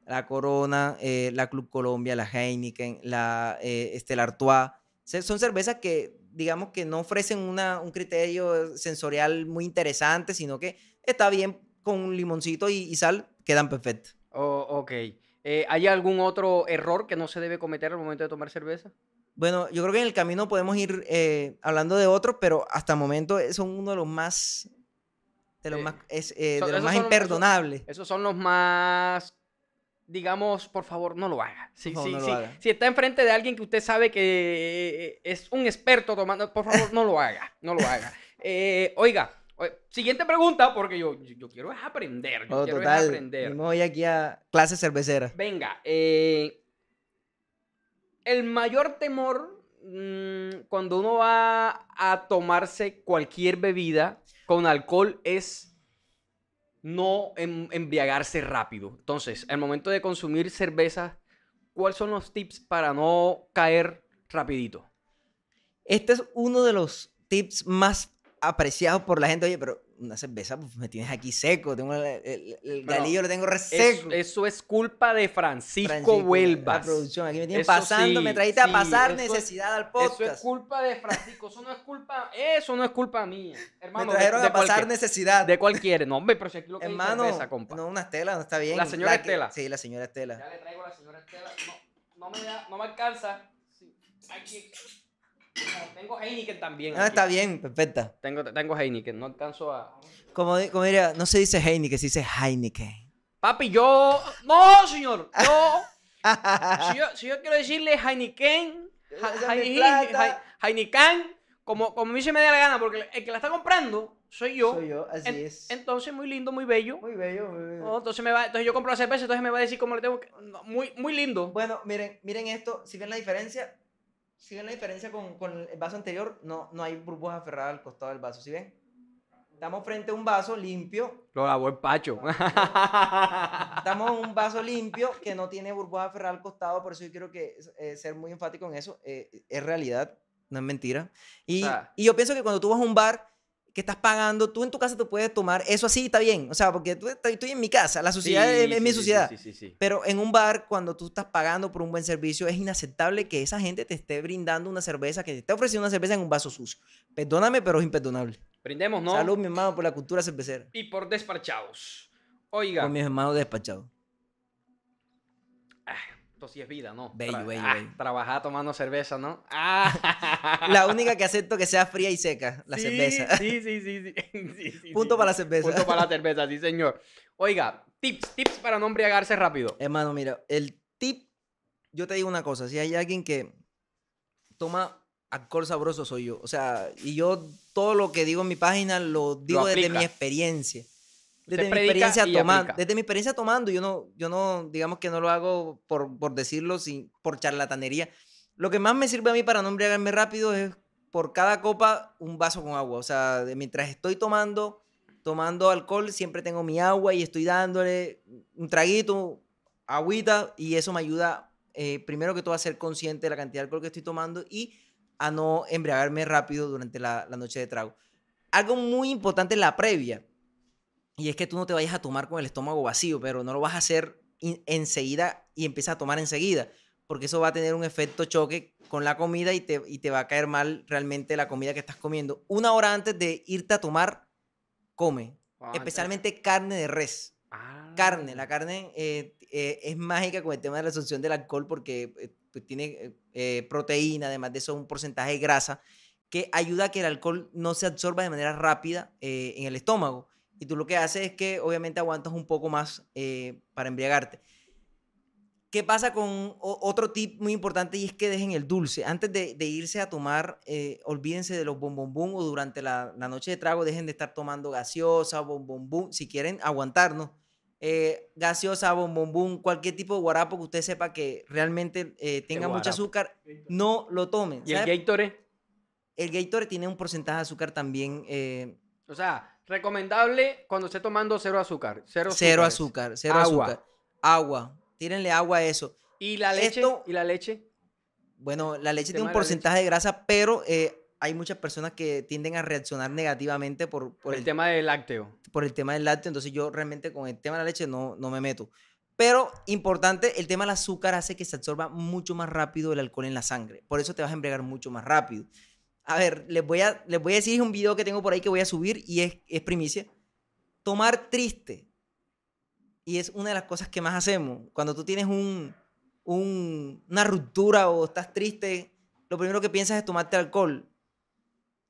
la Corona, eh, la Club Colombia, la Heineken, la eh, Artois. Son cervezas que, digamos que no ofrecen una, un criterio sensorial muy interesante, sino que está bien con un limoncito y, y sal, quedan perfectas. Oh, ok. Eh, ¿Hay algún otro error que no se debe cometer al momento de tomar cerveza? Bueno, yo creo que en el camino podemos ir eh, hablando de otros, pero hasta el momento eh, son uno de los más, de los Eh, más, es, eh, de los más son- esos- imperdonables. Esos son los más, digamos, por favor, no lo haga. Si, Por favor, si- no lo si- haga. si está enfrente de alguien que usted sabe que eh, es un experto tomando, por favor, no lo haga. No lo haga. Eh, oiga, siguiente pregunta, porque yo, yo, quiero es aprender. Yo Oh, quiero es aprender. venimos hoy aquí a clases cerveceras. Venga, eh, el mayor temor mm, cuando uno va a tomarse cualquier bebida con alcohol es no em- embriagarse rápido. Entonces, al momento de consumir cerveza, ¿cuáles son los tips para no caer rapidito? Este es uno de los tips más apreciados por la gente. Oye, pero una cerveza, pues me tienes aquí seco. Tengo el, el- galillo lo tengo Es- reseco. eso es culpa de Francisco, Francisco, Huelvas. La producción, aquí me tienen Eso pasando, sí, me trajiste a pasar eso es- necesidad al Eso podcast. es culpa de Francisco, eso no es culpa, eso no es culpa mía. me Hermano, trajeron de, de a pasar cualquier- necesidad. de cualquiera. No, hombre, pero si aquí lo que hay Hermano, cerveza, compa. no, una Estela, no está bien. La señora que- Estela. Sí, la señora Estela. Ya le traigo a la señora Estela. No, no me, da- no me alcanza. Sí, Aquí. Tengo Heineken también. Ah, aquí. está bien, perfecta. Tengo, tengo Heineken, no alcanzo a. Como, como diría, no se dice Heineken, se dice Heineken. Papi, yo. No, señor. Yo. si, yo si yo quiero decirle Heineken. Esa es Ha- mi Hei- plata. Hei- Heineken. Como, como a mí se me da la gana, porque el que la está comprando soy yo. Soy yo, así En- es. Entonces, muy lindo, muy bello. Muy bello, muy bello. No, entonces, me va, entonces yo compro la cerveza, entonces me va a decir cómo le tengo que... no, muy, muy lindo. Bueno, miren, miren esto, si ven la diferencia, si ven la diferencia con, con el vaso anterior, no, no hay burbujas aferradas al costado del vaso, ¿sí ven? Estamos frente a un vaso limpio, Lo lavó el Pacho. estamos en un vaso limpio que no tiene burbujas aferradas al costado, por eso yo quiero que, eh, ser muy enfático en eso, eh, es realidad, no es mentira. Y, sea- y yo pienso que cuando tú vas a un bar, que estás pagando, tú en tu casa te puedes tomar, eso así está bien, o sea, porque tú, estoy en mi casa, la sociedad es, es mi sí, sociedad. Sí, sí, sí, sí. Pero en un bar, cuando tú estás pagando por un buen servicio, es inaceptable que esa gente te esté brindando una cerveza, que te esté ofreciendo una cerveza en un vaso sucio. Perdóname, pero es imperdonable. Brindemos, ¿no? Salud, mi hermano, por la cultura cervecera. Y por despachados. Oiga, Con mis hermanos despachados. Esto sí es vida, ¿no? Bello, bello, ah, bello. Trabajar tomando cerveza, ¿no? Ah. La única que acepto que sea fría y seca, la Sí, cerveza. Sí, sí, sí. sí. Sí, Punto para la cerveza. Punto para la cerveza, sí, señor. Oiga, tips, tips para no embriagarse rápido. Hermano, mira, el tip, yo te digo una cosa, si hay alguien que toma alcohol sabroso soy yo. O sea, y yo todo lo que digo en mi página lo digo desde mi experiencia. Desde mi experiencia tomando, desde mi experiencia tomando, yo no, yo no, digamos que no lo hago por, por decirlo, sin, por charlatanería. Lo que más me sirve a mí para no embriagarme rápido es por cada copa un vaso con agua. O sea, mientras estoy tomando, tomando alcohol, siempre tengo mi agua y estoy dándole un traguito, agüita, y eso me ayuda, eh, primero que todo, a ser consciente de la cantidad de alcohol que estoy tomando y a no embriagarme rápido durante la, la noche de trago. Algo muy importante en la previa, y es que tú no te vayas a tomar con el estómago vacío, pero no lo vas a hacer enseguida y empiezas a tomar enseguida, porque eso va a tener un efecto choque con la comida y te, y te va a caer mal realmente la comida que estás comiendo. Una hora antes de irte a tomar, come, Ah, especialmente carne de res ah. carne. La carne eh, eh, es mágica con el tema de la absorción del alcohol porque eh, pues, tiene proteína, además de eso un porcentaje de grasa que ayuda a que el alcohol no se absorba de manera rápida en el estómago. Y tú lo que haces es que obviamente aguantas un poco más eh, para embriagarte. ¿Qué pasa con otro tip muy importante y es que dejen el dulce? Antes de, de irse a tomar, eh, olvídense de los bombombum o durante la, la noche de trago dejen de estar tomando gaseosa, bombombum, si quieren aguantarnos. Eh, gaseosa, bombombum, cualquier tipo de guarapo que usted sepa que realmente eh, tenga mucho azúcar, no lo tomen. ¿Y el. Gatorade? El Gatorade tiene un porcentaje de azúcar también eh, O sea, recomendable cuando esté tomando cero azúcar. Cero, cero azúcar, cero Agua. azúcar. Agua. Tírenle agua a eso. ¿Y la leche? Esto- ¿Y la leche? Bueno, la leche tiene un de porcentaje de grasa, pero eh, hay muchas personas que tienden a reaccionar negativamente por, por, el, el, tema del lácteo. por el tema del lácteo. Entonces yo realmente con el tema de la leche no, no me meto. Pero importante, el tema del azúcar hace que se absorba mucho más rápido el alcohol en la sangre. Por eso te vas a embriagar mucho más rápido. A ver, les voy a, les voy a decir un video que tengo por ahí que voy a subir y es, es primicia. Tomar triste. Y es una de las cosas que más hacemos. Cuando tú tienes un, un- una ruptura o estás triste, lo primero que piensas es tomarte alcohol.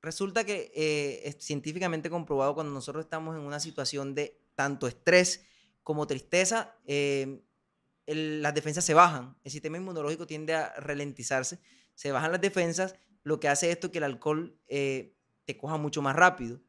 Resulta que eh, es científicamente comprobado cuando nosotros estamos en una situación de tanto estrés como tristeza, eh, el- las defensas se bajan. El sistema inmunológico tiende a ralentizarse, se bajan las defensas, lo que hace esto que el alcohol eh, te coja mucho más rápido.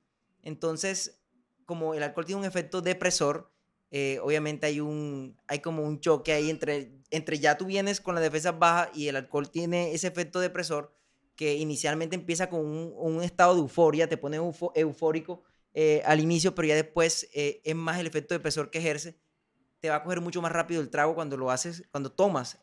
Entonces, como el alcohol tiene un efecto depresor, eh, obviamente hay, un, hay como un choque ahí entre, entre ya tú vienes con las defensas bajas y el alcohol tiene ese efecto depresor que inicialmente empieza con un, un estado de euforia, te pone eufo- eufórico eh, al inicio, pero ya después es más el efecto depresor que ejerce. Te va a coger mucho más rápido el trago cuando lo haces, cuando tomas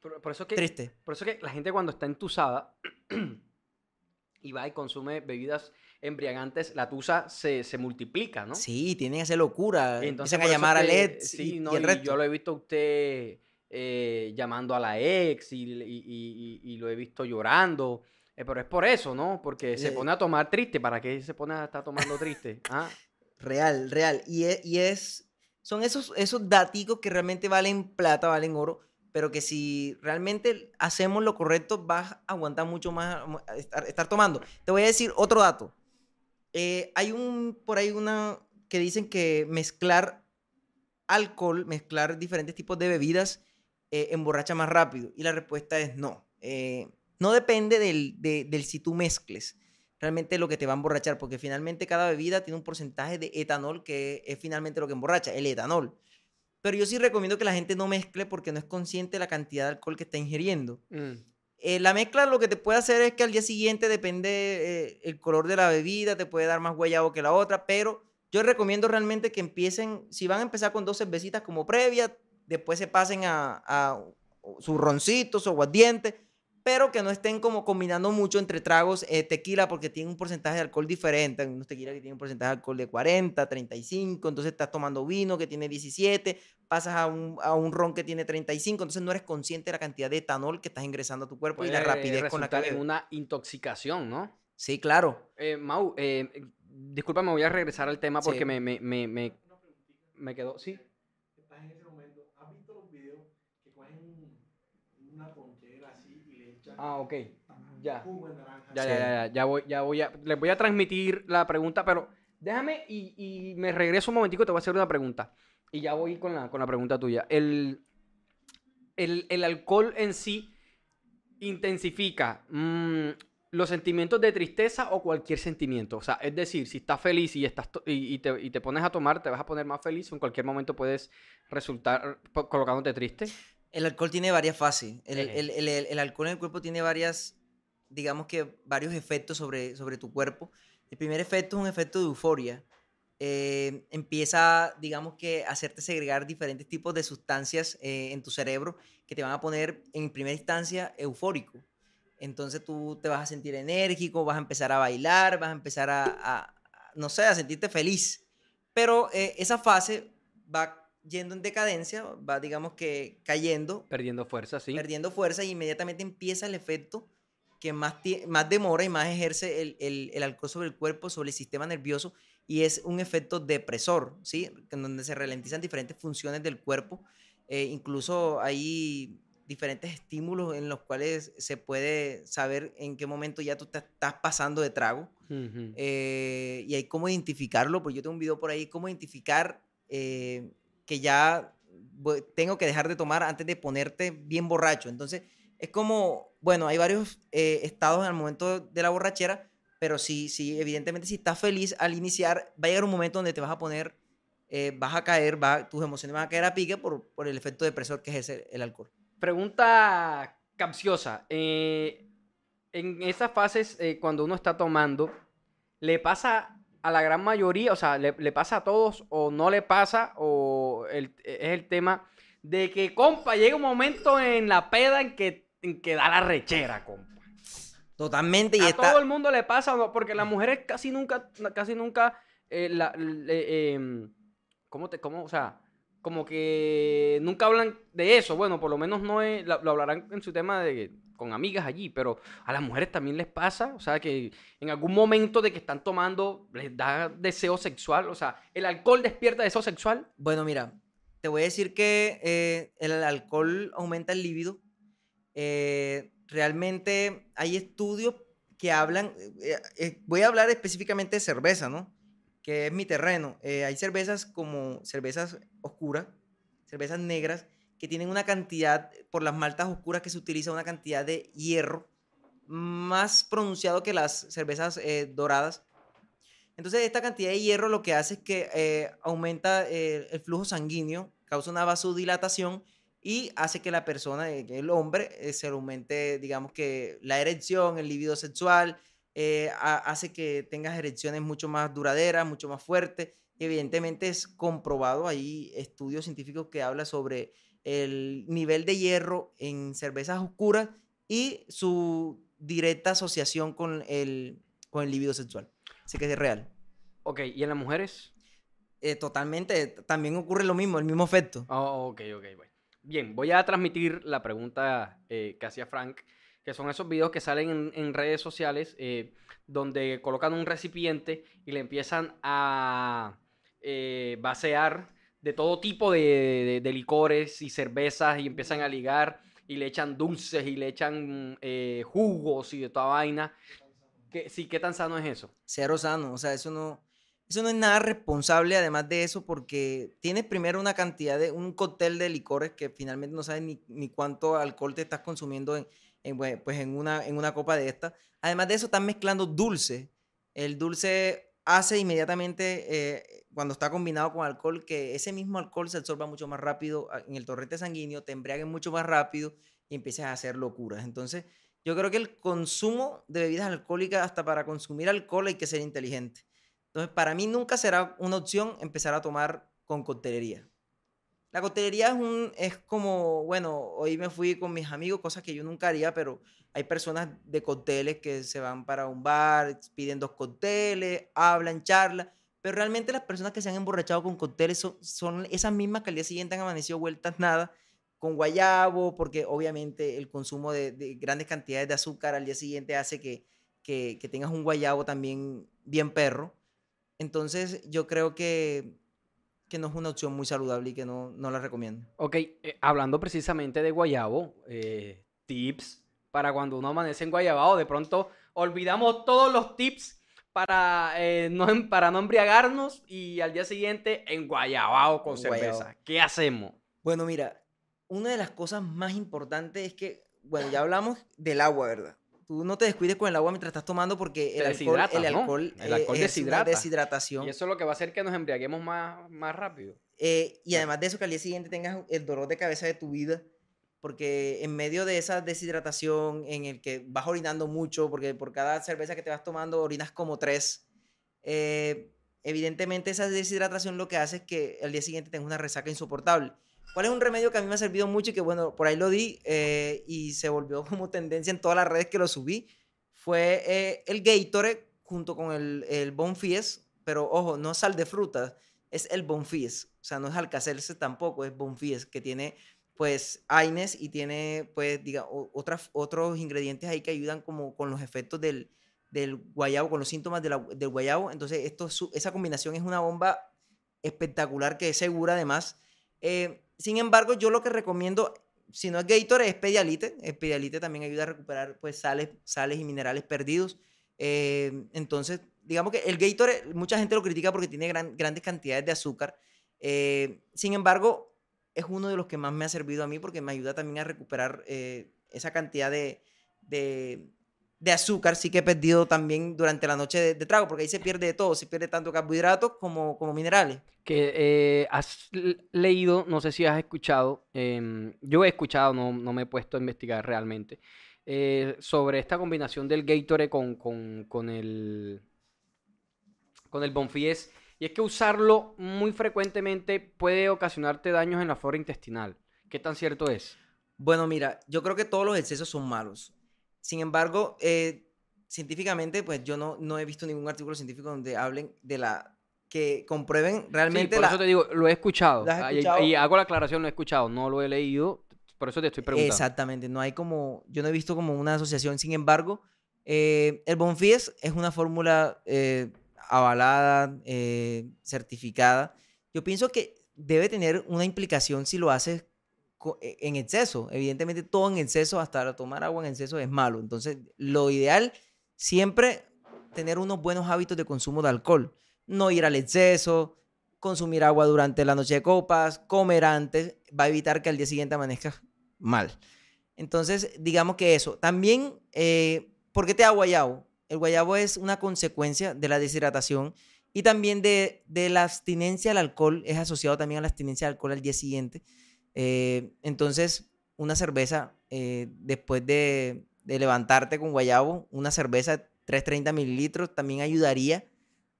Por, por eso que, triste. por eso que la gente cuando está entusada y va y consume bebidas embriagantes, la tusa se, se multiplica, ¿no? Sí, tienen esa locura. Y entonces Empiezan a llamar a que- LED sí, y, no, y el y resto. yo lo he visto a usted eh, llamando a la ex y lo he visto llorando. eh, pero es por eso, ¿no? Porque se Eh, pone a tomar triste. ¿Para qué se pone a estar tomando triste? Ah, Real, real. Y es, y es son esos, esos daticos que realmente valen plata, valen oro, pero que si realmente hacemos lo correcto, vas a aguantar mucho más estar, estar tomando. Te voy a decir otro dato. Eh, hay un, por ahí una que dicen que mezclar alcohol, mezclar diferentes tipos de bebidas, eh, emborracha más rápido. Y la respuesta es no. Eh, no depende del, de- del si tú mezcles realmente lo que te va a emborrachar, porque finalmente cada bebida tiene un porcentaje de etanol que es finalmente lo que emborracha, el etanol. Pero yo sí recomiendo que la gente no mezcle porque no es consciente de la cantidad de alcohol que está ingiriendo. mm. Eh, la mezcla lo que te puede hacer es que al día siguiente depende eh, el color de la bebida, te puede dar más guayabo que la otra, pero yo recomiendo realmente que empiecen, si van a empezar con dos cervecitas como previa, después se pasen a, a su roncito, su aguardiente, pero que no estén como combinando mucho entre tragos eh, tequila porque tiene un porcentaje de alcohol diferente. Hay unos tequila que tienen un porcentaje de alcohol de 40, 35, entonces estás tomando vino que tiene 17, pasas a un, a un ron que tiene 35, entonces no eres consciente de la cantidad de etanol que estás ingresando a tu cuerpo y la rapidez con la que... en una intoxicación, ¿no? Sí, claro. Eh, Mau, eh, disculpa, me voy a regresar al tema porque me, me, me, me, me quedó... ¿Sí? Estás en ese momento. ¿Has visto los videos que cogen una ponchera así Ah, ok. Ya. Ya, ya, ya, ya, voy, ya voy a... Les voy a transmitir la pregunta, pero déjame y, y me regreso un momentico y te voy a hacer una pregunta. Y ya voy con la, con la pregunta tuya. El, el, el alcohol en sí intensifica mmm, los sentimientos de tristeza o cualquier sentimiento. O sea, es decir, si estás feliz y, estás y, te, y, te, pones a tomar, te vas a poner más feliz o en cualquier momento puedes resultar colocándote triste. El alcohol tiene varias fases. El, el, el, el, alcohol en el cuerpo tiene varias, digamos que varios efectos sobre, sobre tu cuerpo. El primer efecto es un efecto de euforia. Eh, empieza, digamos que, a hacerte segregar diferentes tipos de sustancias eh, en tu cerebro que te van a poner en primera instancia eufórico entonces tú te vas a sentir enérgico, vas a empezar a bailar, vas a empezar a, no sé, a sentirte feliz. Pero eh, esa fase va yendo en decadencia, va digamos que cayendo. Perdiendo fuerza, sí. Perdiendo fuerza y inmediatamente empieza el efecto que más, más demora y más ejerce el, el, el, alcohol sobre el cuerpo, sobre el sistema nervioso, y es un efecto depresor, ¿sí? En donde se ralentizan diferentes funciones del cuerpo. Eh, incluso hay diferentes estímulos en los cuales se puede saber en qué momento ya tú te estás pasando de trago. Eh, y hay cómo identificarlo, porque yo tengo un video por ahí, cómo identificar eh, que ya tengo que dejar de tomar antes de ponerte bien borracho. Entonces, es como, bueno, hay varios eh, estados al momento de la borrachera, pero sí, sí, evidentemente si estás feliz al iniciar, va a llegar un momento donde te vas a poner, vas a caer, va, tus emociones van a caer a pique por, por el efecto depresor que es el alcohol. Pregunta capciosa. Eh, en esas fases, eh, cuando uno está tomando, ¿le pasa a la gran mayoría, o sea, ¿le, pasa a todos o no le pasa? ¿O es el tema de que, compa, llega un momento en la peda en que, que da la rechera, compa? Totalmente. Y a todo el mundo le pasa, porque las mujeres casi nunca, casi nunca, eh, em, ¿cómo te, cómo, o sea, como que nunca hablan de eso. Bueno, por lo menos no es, lo, hablarán en su tema de con amigas allí, pero a las mujeres también les pasa, o sea, que en algún momento de que están tomando les da deseo sexual, o sea, ¿el alcohol despierta deseo sexual? Bueno, mira, te voy a decir que eh, el alcohol aumenta el líbido. Eh, realmente hay estudios que hablan, eh, voy a hablar específicamente de cerveza, ¿no? que es mi terreno. Hay cervezas como cervezas oscuras, cervezas negras, que tienen una cantidad, por las maltas oscuras que se utiliza, una cantidad de hierro más pronunciado que las cervezas eh, doradas. Entonces, esta cantidad de hierro lo que hace es que eh, aumenta el flujo sanguíneo, causa una vasodilatación y hace que la persona, el hombre, se aumente, digamos que la erección, el libido sexual, eh, hace que tengas erecciones mucho más duraderas, mucho más fuertes. Evidentemente es comprobado, hay estudios científicos que hablan sobre el nivel de hierro en cervezas oscuras y su directa asociación con el, con el libido sexual. Así que es real. Ok, ¿y en las mujeres? Eh, totalmente, también ocurre lo mismo, el mismo efecto. Oh, ok, ok, bueno. Bien, voy a transmitir la pregunta eh, que hacía Frank que son esos videos que salen en, redes sociales eh, donde colocan un recipiente y le empiezan a eh, vaciar de todo tipo de, licores y cervezas y empiezan a ligar y le echan dulces y le echan eh, jugos y de toda vaina. ¿Qué, sí, ¿qué tan sano es eso? Cero sano, o sea, eso no, eso no es nada responsable además de eso porque tienes primero una cantidad de, un cóctel de licores que finalmente no sabes ni, ni cuánto alcohol te estás consumiendo en, pues en una, en una copa de esta. Además de eso, están mezclando dulce. El dulce hace inmediatamente, eh, cuando está combinado con alcohol, que ese mismo alcohol se absorba mucho más rápido en el torrente sanguíneo, te embriague mucho más rápido y empieces a hacer locuras. Entonces, yo creo que el consumo de bebidas alcohólicas, hasta para consumir alcohol, hay que ser inteligente. Entonces, para mí nunca será una opción empezar a tomar con coctelería. La coctelería es, un, es como, bueno, hoy me fui con mis amigos, cosas que yo nunca haría, pero hay personas de cócteles que se van para un bar, piden dos cócteles, hablan, charlan, pero realmente las personas que se han emborrachado con cócteles son, son esas mismas que al día siguiente han amanecido vueltas nada con guayabo, porque obviamente el consumo de, de grandes cantidades de azúcar al día siguiente hace que, que, que tengas un guayabo también bien perro. Entonces yo creo que que no es una opción muy saludable y que no, no la recomiendo. Ok, eh, hablando precisamente de guayabo, eh, tips para cuando uno amanece en guayabao, de pronto olvidamos todos los tips para, eh, no, em, para no embriagarnos y al día siguiente en guayabao con cerveza. ¿Qué hacemos? Bueno, mira, una de las cosas más importantes es que, bueno, ya hablamos del agua, ¿verdad? Tú no te descuides con el agua mientras estás tomando porque el alcohol, el alcohol, el alcohol es deshidrata. deshidratación. Y eso es lo que va a hacer que nos embriaguemos más, más rápido. Eh, y además de eso, que al día siguiente tengas el dolor de cabeza de tu vida, porque en medio de esa deshidratación en el que vas orinando mucho, porque por cada cerveza que te vas tomando orinas como tres, eh, evidentemente esa deshidratación lo que hace es que al día siguiente tengas una resaca insoportable. ¿Cuál es un remedio que a mí me ha servido mucho y que, bueno, por ahí lo di eh, y se volvió como tendencia en todas las redes que lo subí? Fue eh, el Gatorade junto con el, el Bonfies, pero ojo, no sal de frutas, es el Bonfies. O sea, no es Alcacelce tampoco, es Bonfies, que tiene pues Aines y tiene pues diga, otras, otros ingredientes ahí que ayudan como con los efectos del, del guayabo, con los síntomas del guayabo. Entonces, esto, esa combinación es una bomba espectacular que es segura además. Eh, sin embargo, yo lo que recomiendo, si no es Gatorade, es Pedialite. El Pedialite también ayuda a recuperar pues, sales, sales y minerales perdidos. Eh, entonces, digamos que el Gatorade, mucha gente lo critica porque tiene grandes cantidades de azúcar. Eh, sin embargo, es uno de los que más me ha servido a mí porque me ayuda también a recuperar eh, esa cantidad de, de azúcar sí que he perdido también durante la noche de, trago, porque ahí se pierde todo, se pierde tanto carbohidratos como, como minerales. Que eh, has leído, no sé si has escuchado, em, yo he escuchado, no, no, me he puesto a investigar realmente, eh, sobre esta combinación del Gatorade con, con, con el, con el Bonfies, y es que usarlo muy frecuentemente puede ocasionarte daños en la flora intestinal. ¿Qué tan cierto es? Bueno, mira, yo creo que todos los excesos son malos. Sin embargo, eh, científicamente, pues yo no, no he visto ningún artículo científico donde hablen de la que comprueben realmente. Sí, por eso te digo, lo he escuchado. Y, hago la aclaración, lo he escuchado, no lo he leído. Por eso te estoy preguntando. Exactamente, no hay como, yo no he visto como una asociación. Sin embargo, eh, el Bonfies es una fórmula eh, avalada, certificada. Yo pienso que debe tener una implicación si lo haces en exceso. Evidentemente todo en exceso, hasta tomar agua en exceso es malo. Entonces, lo ideal siempre tener unos buenos hábitos de consumo de alcohol. No ir al exceso, consumir agua durante la noche de copas, comer antes, va a evitar que al día siguiente amanezca mal. Entonces, digamos que eso. También, eh, ¿por qué te da guayabo? El guayabo es una consecuencia de la deshidratación y también de, de la abstinencia al alcohol. Es asociado también a la abstinencia al alcohol al día siguiente. Eh, entonces, una cerveza, eh, después de, levantarte con guayabo, una cerveza 330 mililitros también ayudaría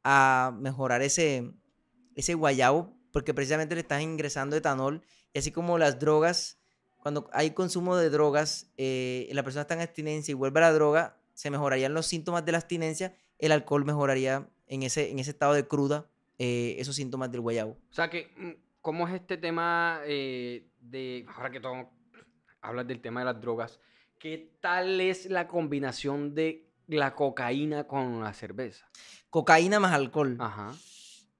a mejorar ese, ese guayabo, porque precisamente le estás ingresando etanol, y así como las drogas, cuando hay consumo de drogas, eh, la persona está en abstinencia y vuelve a la droga, se mejorarían los síntomas de la abstinencia, el alcohol mejoraría en ese, en ese estado de cruda esos síntomas del guayabo. O sea que mm, ¿Cómo es este tema eh, de, ahora que todo hablas del tema de las drogas, qué tal es la combinación de la cocaína con la cerveza? Cocaína más alcohol. Ajá.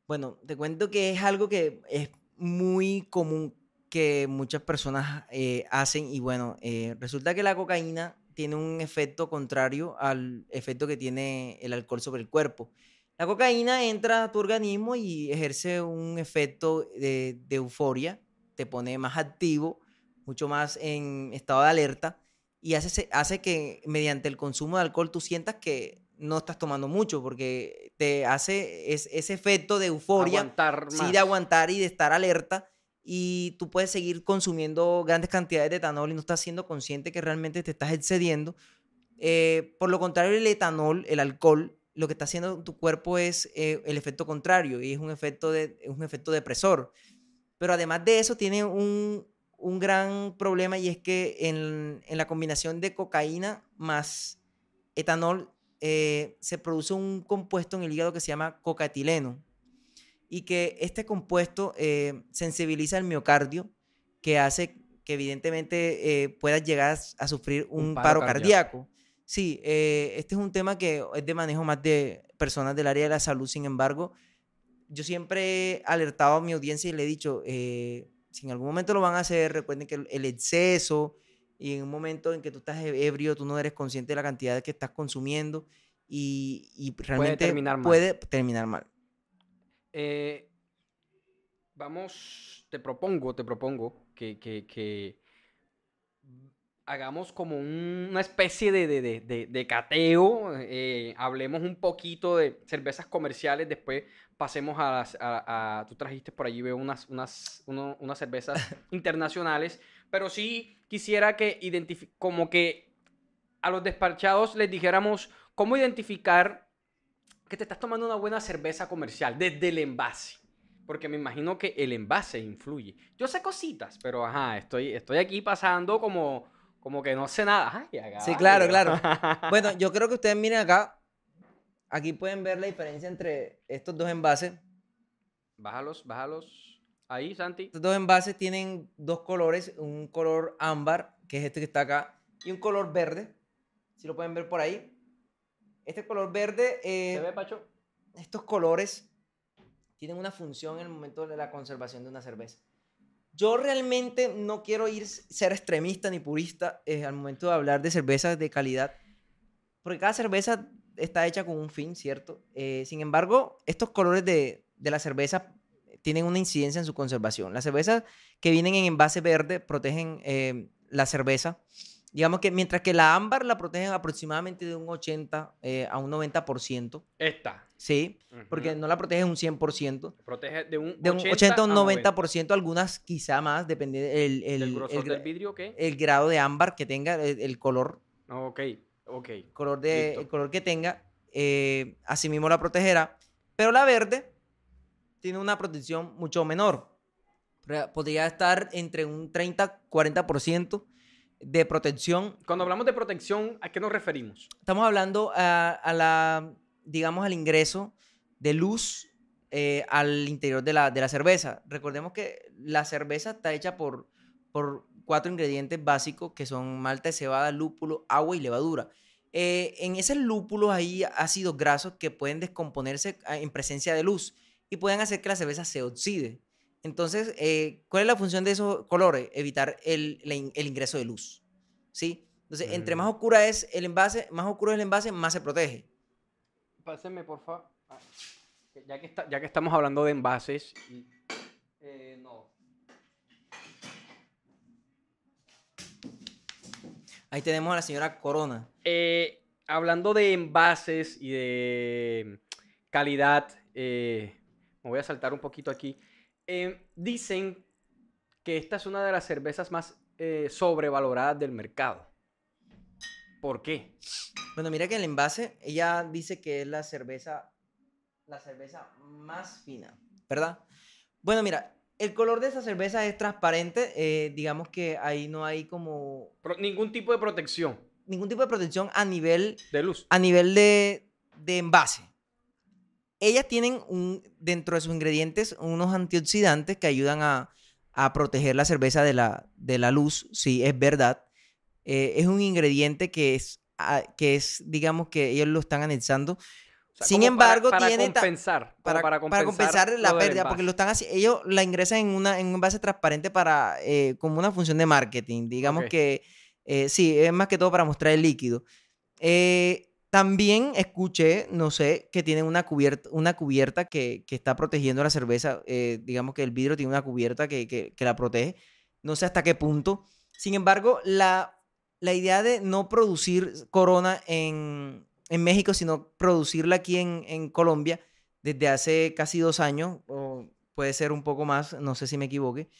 Bueno, te cuento que es algo que es muy común que muchas personas eh, hacen y bueno, eh, resulta que la cocaína tiene un efecto contrario al efecto que tiene el alcohol sobre el cuerpo. La cocaína entra a tu organismo y ejerce un efecto de, euforia, te pone más activo, mucho más en estado de alerta y hace, hace que mediante el consumo de alcohol tú sientas que no estás tomando mucho porque te hace ese efecto de euforia, aguantar sí, de aguantar y de estar alerta y tú puedes seguir consumiendo grandes cantidades de etanol y no estás siendo consciente que realmente te estás excediendo. Eh, por lo contrario, el etanol, el alcohol, lo que está haciendo tu cuerpo es eh, el efecto contrario y es un efecto, de, un efecto depresor. Pero además de eso tiene un, un gran problema y es que en, en la combinación de cocaína más etanol eh, se produce un compuesto en el hígado que se llama cocaetileno y que este compuesto eh, sensibiliza el miocardio que hace que evidentemente eh, puedas llegar a sufrir un, paro, cardíaco. Sí, este es un tema que es de manejo más de personas del área de la salud, sin embargo, yo siempre he alertado a mi audiencia y le he dicho, si en algún momento lo van a hacer, recuerden que el exceso, y en un momento en que tú estás e-, ebrio, tú no eres consciente de la cantidad que estás consumiendo y, y realmente puede terminar mal. Puede terminar mal. Eh, vamos, te propongo, te propongo que, que, que hagamos como una especie de, de, de, de cateo, eh, hablemos un poquito de cervezas comerciales, después pasemos a las, a, tú trajiste por allí, veo unas, unas, unas cervezas internacionales, pero sí quisiera que como que a los despachados les dijéramos cómo identificar que te estás tomando una buena cerveza comercial desde el envase. Porque me imagino que el envase influye. Yo sé cositas, pero ajá, estoy, estoy aquí pasando como, como que no sé nada. sí, claro, claro. bueno, yo creo que ustedes miren acá. Aquí pueden ver la diferencia entre estos dos envases. Bájalos, bájalos. Ahí, Santi. Estos dos envases tienen dos colores, un color ámbar, que es este que está acá, y un color verde, si lo pueden ver por ahí. Este color verde... Eh, ¿Se ve, Pacho? Estos colores tienen una función en el momento de la conservación de una cerveza. Yo realmente no quiero ir ser extremista ni purista eh, al momento de hablar de cervezas de calidad, porque cada cerveza está hecha con un fin, ¿cierto? Eh, sin embargo, estos colores de, de la cerveza tienen una incidencia en su conservación. Las cervezas que vienen en envase verde protegen eh, la cerveza. Digamos que mientras que la ámbar la protegen aproximadamente de un 80 eh, a un 90%. Esta. Sí, porque no la protege un 100%. Protege de un, de un 80, a un 90%, algunas quizá más, depende el, el, grosor del vidrio, ¿qué? El grado de ámbar que tenga, el, color. Ok, ok. Color de, el color que tenga, eh, así mismo la protegerá. Pero la verde tiene una protección mucho menor. Podría estar entre un 30-40% de protección. Cuando hablamos de protección, ¿a qué nos referimos? Estamos hablando a, la, digamos, al ingreso de luz eh, al interior de la, de la, cerveza. Recordemos que la cerveza está hecha por, por cuatro ingredientes básicos que son malta cebada, lúpulo, agua y levadura. Eh, en esos lúpulos hay ácidos grasos que pueden descomponerse ah, en presencia de luz y pueden hacer que la cerveza se oxide. Entonces, eh, ¿cuál es la función de esos colores? Evitar el, el, ingreso de luz. ¿Sí? Entonces, entre más mm. oscura es el envase, más oscuro es el envase, más se protege. Pásenme, por favor. Ah, ya que, ya que estamos hablando de envases, eh, no. Ahí tenemos a la señora Corona. Eh, hablando de envases y de calidad, me voy a saltar un poquito aquí. Eh, dicen que esta es una de las cervezas más eh, sobrevaloradas del mercado. ¿Por qué? Bueno, mira que el envase, ella dice que es la cerveza, la cerveza más fina, ¿verdad? Bueno, mira, el color de esa cerveza es transparente, eh, digamos que ahí no hay como... ningún tipo de protección. Ningún tipo de protección a nivel... De luz. A nivel de, de envase ellas tienen un, dentro de sus ingredientes unos antioxidantes que ayudan a, proteger la cerveza de la, de la luz, sí, es verdad. Eh, es un ingrediente que es, ah, que es, digamos que ellos lo están anexando. Sin embargo, para, tiene compensar, para, para, compensar, la pérdida, porque lo están haciendo, ellos la ingresan en, una, en un envase transparente para, eh, como una función de marketing. Digamos que eh, sí, es más que todo para mostrar el líquido. Eh, también escuché, no sé, que tienen una cubierta, una cubierta que, está protegiendo la cerveza. Eh, digamos que el vidrio tiene una cubierta que, la protege. No sé hasta qué punto. Sin embargo, la, la idea de no producir corona en, México, sino producirla aquí en, Colombia desde hace casi dos años, o puede ser un poco más, no sé si me equivoque,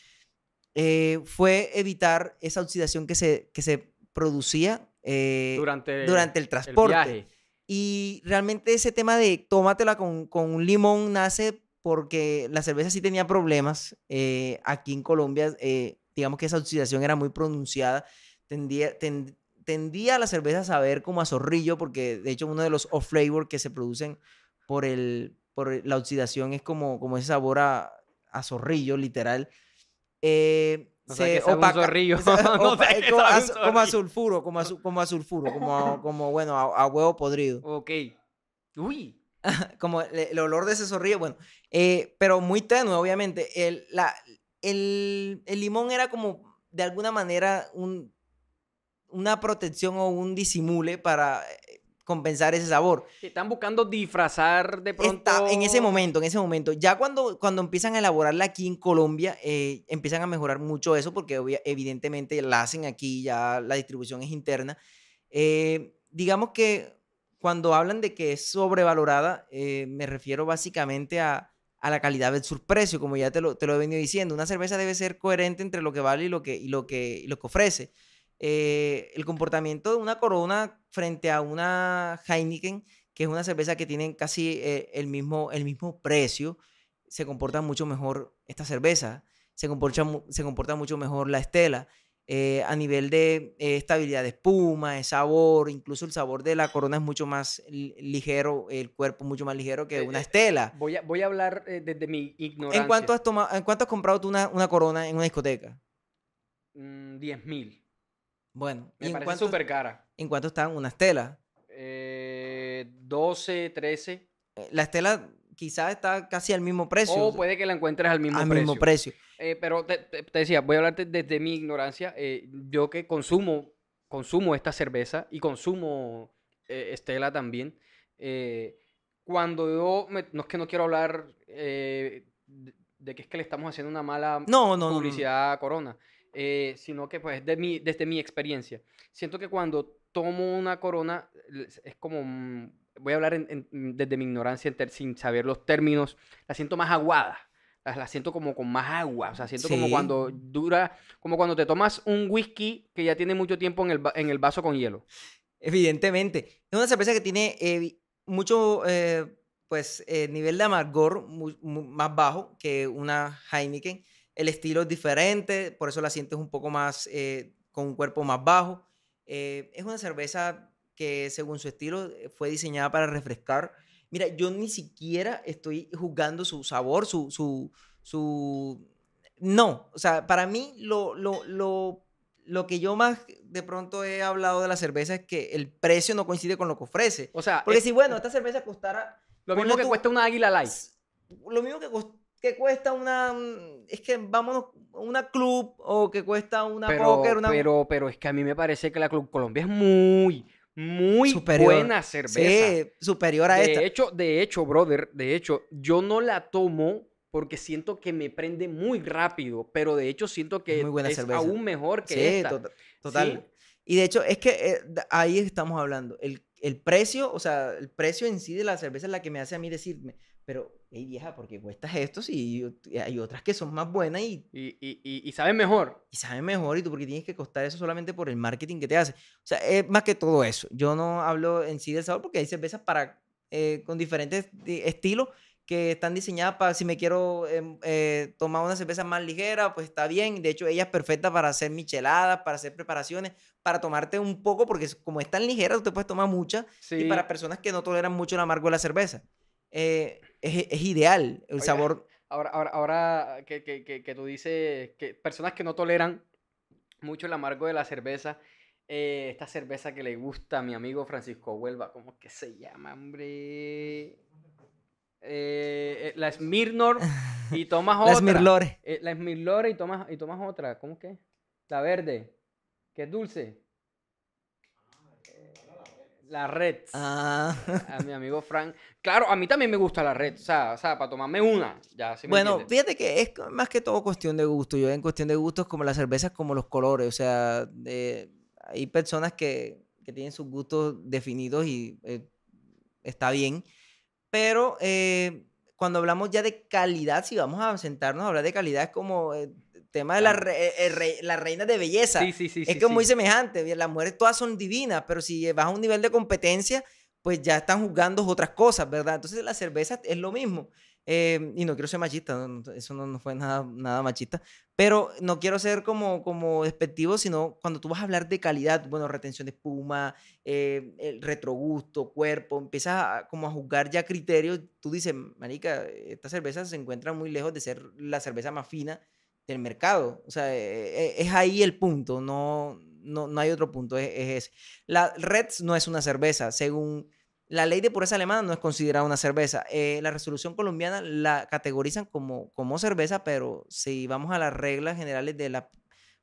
eh, fue evitar esa oxidación que se, que se producía eh, durante, durante el transporte. y realmente ese tema de tómatela con, con un limón nace porque la cerveza sí tenía problemas. eh, aquí en Colombia, eh, digamos que esa oxidación era muy pronunciada. Tendía, ten- tendía la cerveza a saber como a zorrillo, porque de hecho uno de los off-flavor que se producen por, el, por el- la oxidación es como, como ese sabor a, a zorrillo, literal. Eh, Sabe un zorrillo. como, a, sulfuro, como a, como a sulfuro, como, bueno, a, a huevo podrido Ok. Uy. como el, el olor de ese zorrillo, bueno, eh, pero muy tenue, obviamente. El, la, el, el limón era como, de alguna manera, un, una protección o un disimule para compensar ese sabor. Están buscando disfrazar de pronto. Está en ese momento, en ese momento. Ya cuando, cuando empiezan a elaborarla aquí en Colombia, eh, empiezan a mejorar mucho eso porque obvia- evidentemente la hacen aquí, ya la distribución es interna. Eh, digamos que cuando hablan de que es sobrevalorada, eh, me refiero básicamente a, a la calidad versus precio, como ya te lo, te lo he venido diciendo. Una cerveza debe ser coherente entre lo que vale y lo que, y lo que, y lo que ofrece. Eh, el comportamiento de una Corona frente a una Heineken, que es una cerveza que tiene casi eh, el, mismo, el mismo precio, se comporta mucho mejor esta cerveza, se comporta, se comporta mucho mejor la Estela. eh, a nivel de estabilidad de espuma, de sabor, incluso el sabor de la corona es mucho más li- ligero, el cuerpo mucho más ligero que una estela. Voy a, voy a hablar desde mi ignorancia. ¿En cuánto has tomado, en cuánto has comprado tú una, una corona en una discoteca? Mm, 10 mil. Bueno, ¿y Me parece súper cara. en cuánto está una estela? Eh, 12, 13. Eh, La estela quizás está casi al mismo precio. O puede que la encuentres al mismo al precio. mismo precio. Eh, pero te, te- te decía, voy a hablarte desde mi ignorancia. eh, yo que consumo, consumo esta cerveza y consumo Estela también. cuando yo, me- no es que no quiero hablar de, de que es que le estamos haciendo una mala No, no, no, no. publicidad a Corona, eh, sino que pues de mi, desde mi experiencia. Siento que cuando tomo una Corona es como, mm, voy a hablar en- en- desde mi ignorancia sin saber los términos, la siento más aguada. La, la siento como con más agua, o sea, siento como cuando dura, como cuando te tomas un whisky que ya tiene mucho tiempo en el, en el vaso con hielo. Evidentemente. Es una cerveza que tiene eh, mucho, eh, pues, eh, nivel de amargor más bajo que una Heineken. El estilo es diferente, por eso la sientes un poco más, eh, con un cuerpo más bajo. Eh, es una cerveza que, según su estilo, eh, fue diseñada para refrescar. Mira, yo ni siquiera estoy juzgando su sabor, su, su, su... No, o sea, para mí lo, lo, lo, lo que yo más de pronto he hablado de la cerveza es que el precio no coincide con lo que ofrece. O sea, Porque es si, bueno, esta cerveza costara lo mismo que tú- cuesta una águila light. lo mismo que, cos- que cuesta una... mm, Es que vámonos, una club o que cuesta una Pero, una... pero, pero es que a mí me parece que la Club Colombia es muy, muy Superior. buena cerveza. Sí, superior a de esta. hecho, de hecho, brother, de hecho, yo no la tomo porque siento que me prende muy rápido, pero de hecho siento que muy buena es cerveza. aún mejor que sí, esta. tota- total. ¿Sí? Y de hecho, es que eh, ahí estamos hablando. El, el precio, o sea, el precio en sí de la cerveza es la que me hace a mí decirme, pero, hey vieja, ¿por qué cuestas esto? Si yo- hay otras que son más buenas y, Y, y, y, y sabe mejor. y saben mejor y tú porque tienes que costar eso solamente por el marketing que te hace. O sea, es más que todo eso. Yo no hablo en sí del sabor porque hay cervezas para, eh, con diferentes di- estilos que están diseñadas para si me quiero em, eh, tomar una cerveza más ligera, pues está bien. De hecho, ella es perfecta para hacer micheladas, para hacer preparaciones, para tomarte un poco, porque como es tan ligera, tú te puedes tomar mucha. Sí. Y para personas que no toleran mucho el amargo de la cerveza. eh, es, es ideal el sabor. Ahora, ahora, ahora que, que, que, que tú dices que personas que no toleran mucho el amargo de la cerveza, eh, esta cerveza que le gusta a mi amigo Francisco Huelva, ¿cómo que se llama, hombre? Eh, eh, la Smirnor y tomas otra. Las Mirlores. Eh, la Smirnor y tomas, y tomas otra, ¿cómo que? La verde, que es dulce. Eh, La red. Ah. A mi amigo Frank. Claro, a mí también me gusta la red. O sea, o sea para tomarme una. Ya, ¿sí me Bueno, entiendes? fíjate que es más que todo cuestión de gusto. Yo en cuestión de gustos como las cervezas, como los colores. O sea, de- hay personas que, que tienen sus gustos definidos y eh, está bien. Pero eh, cuando hablamos ya de calidad, si vamos a sentarnos a hablar de calidad, es como el tema de la, re- eh, re- la reina de belleza. Sí, sí, sí. es que es muy semejante. Las mujeres todas son divinas, pero si vas a un nivel de competencia, pues ya están juzgando otras cosas, ¿verdad? Entonces la cerveza es lo mismo. Eh, y no quiero ser machista, eso no, fue nada, nada machista, pero no quiero ser como, como despectivo, sino cuando tú vas a hablar de calidad, bueno, retención de espuma, eh, el retrogusto, cuerpo, empiezas a, como a juzgar ya criterios, tú dices, marica, esta cerveza se encuentra muy lejos de ser la cerveza más fina del mercado. O sea, e, e, es ahí el punto, no, no, no hay otro punto, es, es ese. La Reds no es una cerveza, según la ley de pureza alemana no es considerada una cerveza. Eh, la resolución colombiana la categorizan como, como cerveza, pero si vamos a las reglas generales de la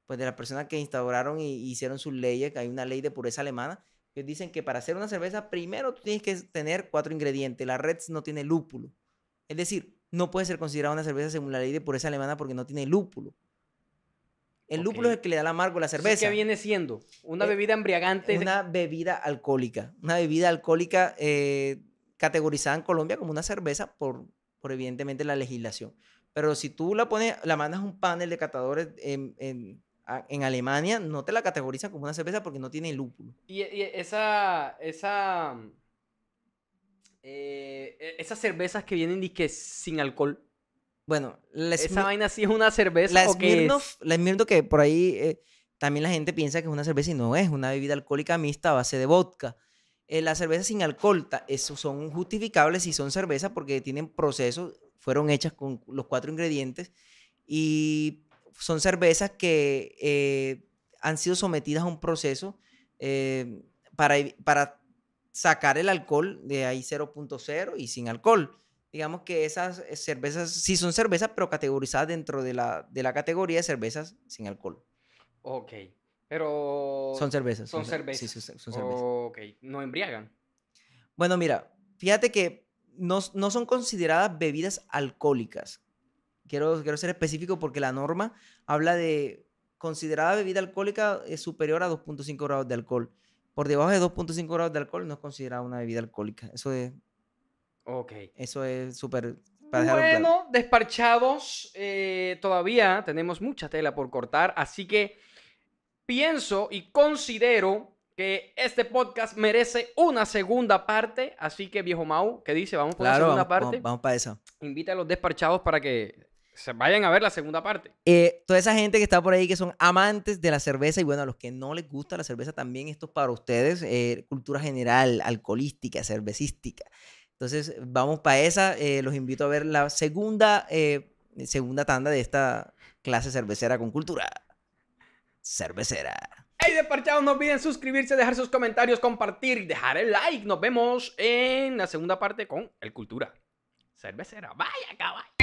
pues de las personas que instauraron y hicieron sus leyes, que hay una ley de pureza alemana, que dicen que para hacer una cerveza primero tú tienes que tener cuatro ingredientes. La Reds no tiene lúpulo. Es decir, no puede ser considerada una cerveza según la ley de pureza alemana porque no tiene lúpulo. El lúpulo es el que le da el amargo a la cerveza. ¿Qué viene siendo? ¿Una eh, bebida embriagante? Una bebida alcohólica. Una bebida alcohólica eh, categorizada en Colombia como una cerveza por, por evidentemente la legislación. Pero si tú la pones, la mandas a un panel de catadores en, en, en, Alemania, no te la categorizan como una cerveza porque no tiene lúpulo. Y, esa, esa, eh, e, esas cervezas que vienen que sin alcohol, bueno, la esa vaina sí es una cerveza. La Smirnoff, la Smirnoff que por ahí eh, también la gente piensa que es una cerveza y no es una bebida alcohólica mixta a base de vodka. Eh, las cervezas sin alcohol eso son justificables y son cervezas porque tienen procesos, fueron hechas con los cuatro ingredientes y son cervezas que eh, han sido sometidas a un proceso para, para sacar el alcohol de ahí 0.0 y sin alcohol digamos que esas eh, cervezas sí son cervezas, pero categorizadas dentro de la, de la categoría de cervezas sin alcohol. Ok, pero... Son cervezas. Son, cervezas. Sí, son, cervezas. Ok, no embriagan. Bueno, mira, fíjate que no, no son consideradas bebidas alcohólicas. Quiero, quiero ser específico porque la norma habla de considerada bebida alcohólica es superior a 2.5 grados de alcohol. Por debajo de 2.5 grados de alcohol no es considerada una bebida alcohólica. Eso es Ok. Eso es súper... Bueno, desparchados, eh, todavía tenemos mucha tela por cortar, así que pienso y considero que este podcast merece una segunda parte, así que viejo Mau, ¿qué dice? Vamos por la segunda parte. Vamos, para eso. Invita a los desparchados para que se vayan a ver la segunda parte. Eh, toda esa gente que está por ahí que son amantes de la cerveza y bueno, a los que no les gusta la cerveza también, esto es para ustedes, eh, cultura general, alcoholística, cervecística. Entonces, vamos para esa. Eh, los invito a ver la segunda, segunda tanda de esta clase cervecera con cultura. Cervecera. Hey, desparchados, no olviden suscribirse, dejar sus comentarios, compartir y dejar el like. Nos vemos en la segunda parte con el Cultura Cervecera. Vaya, caballo.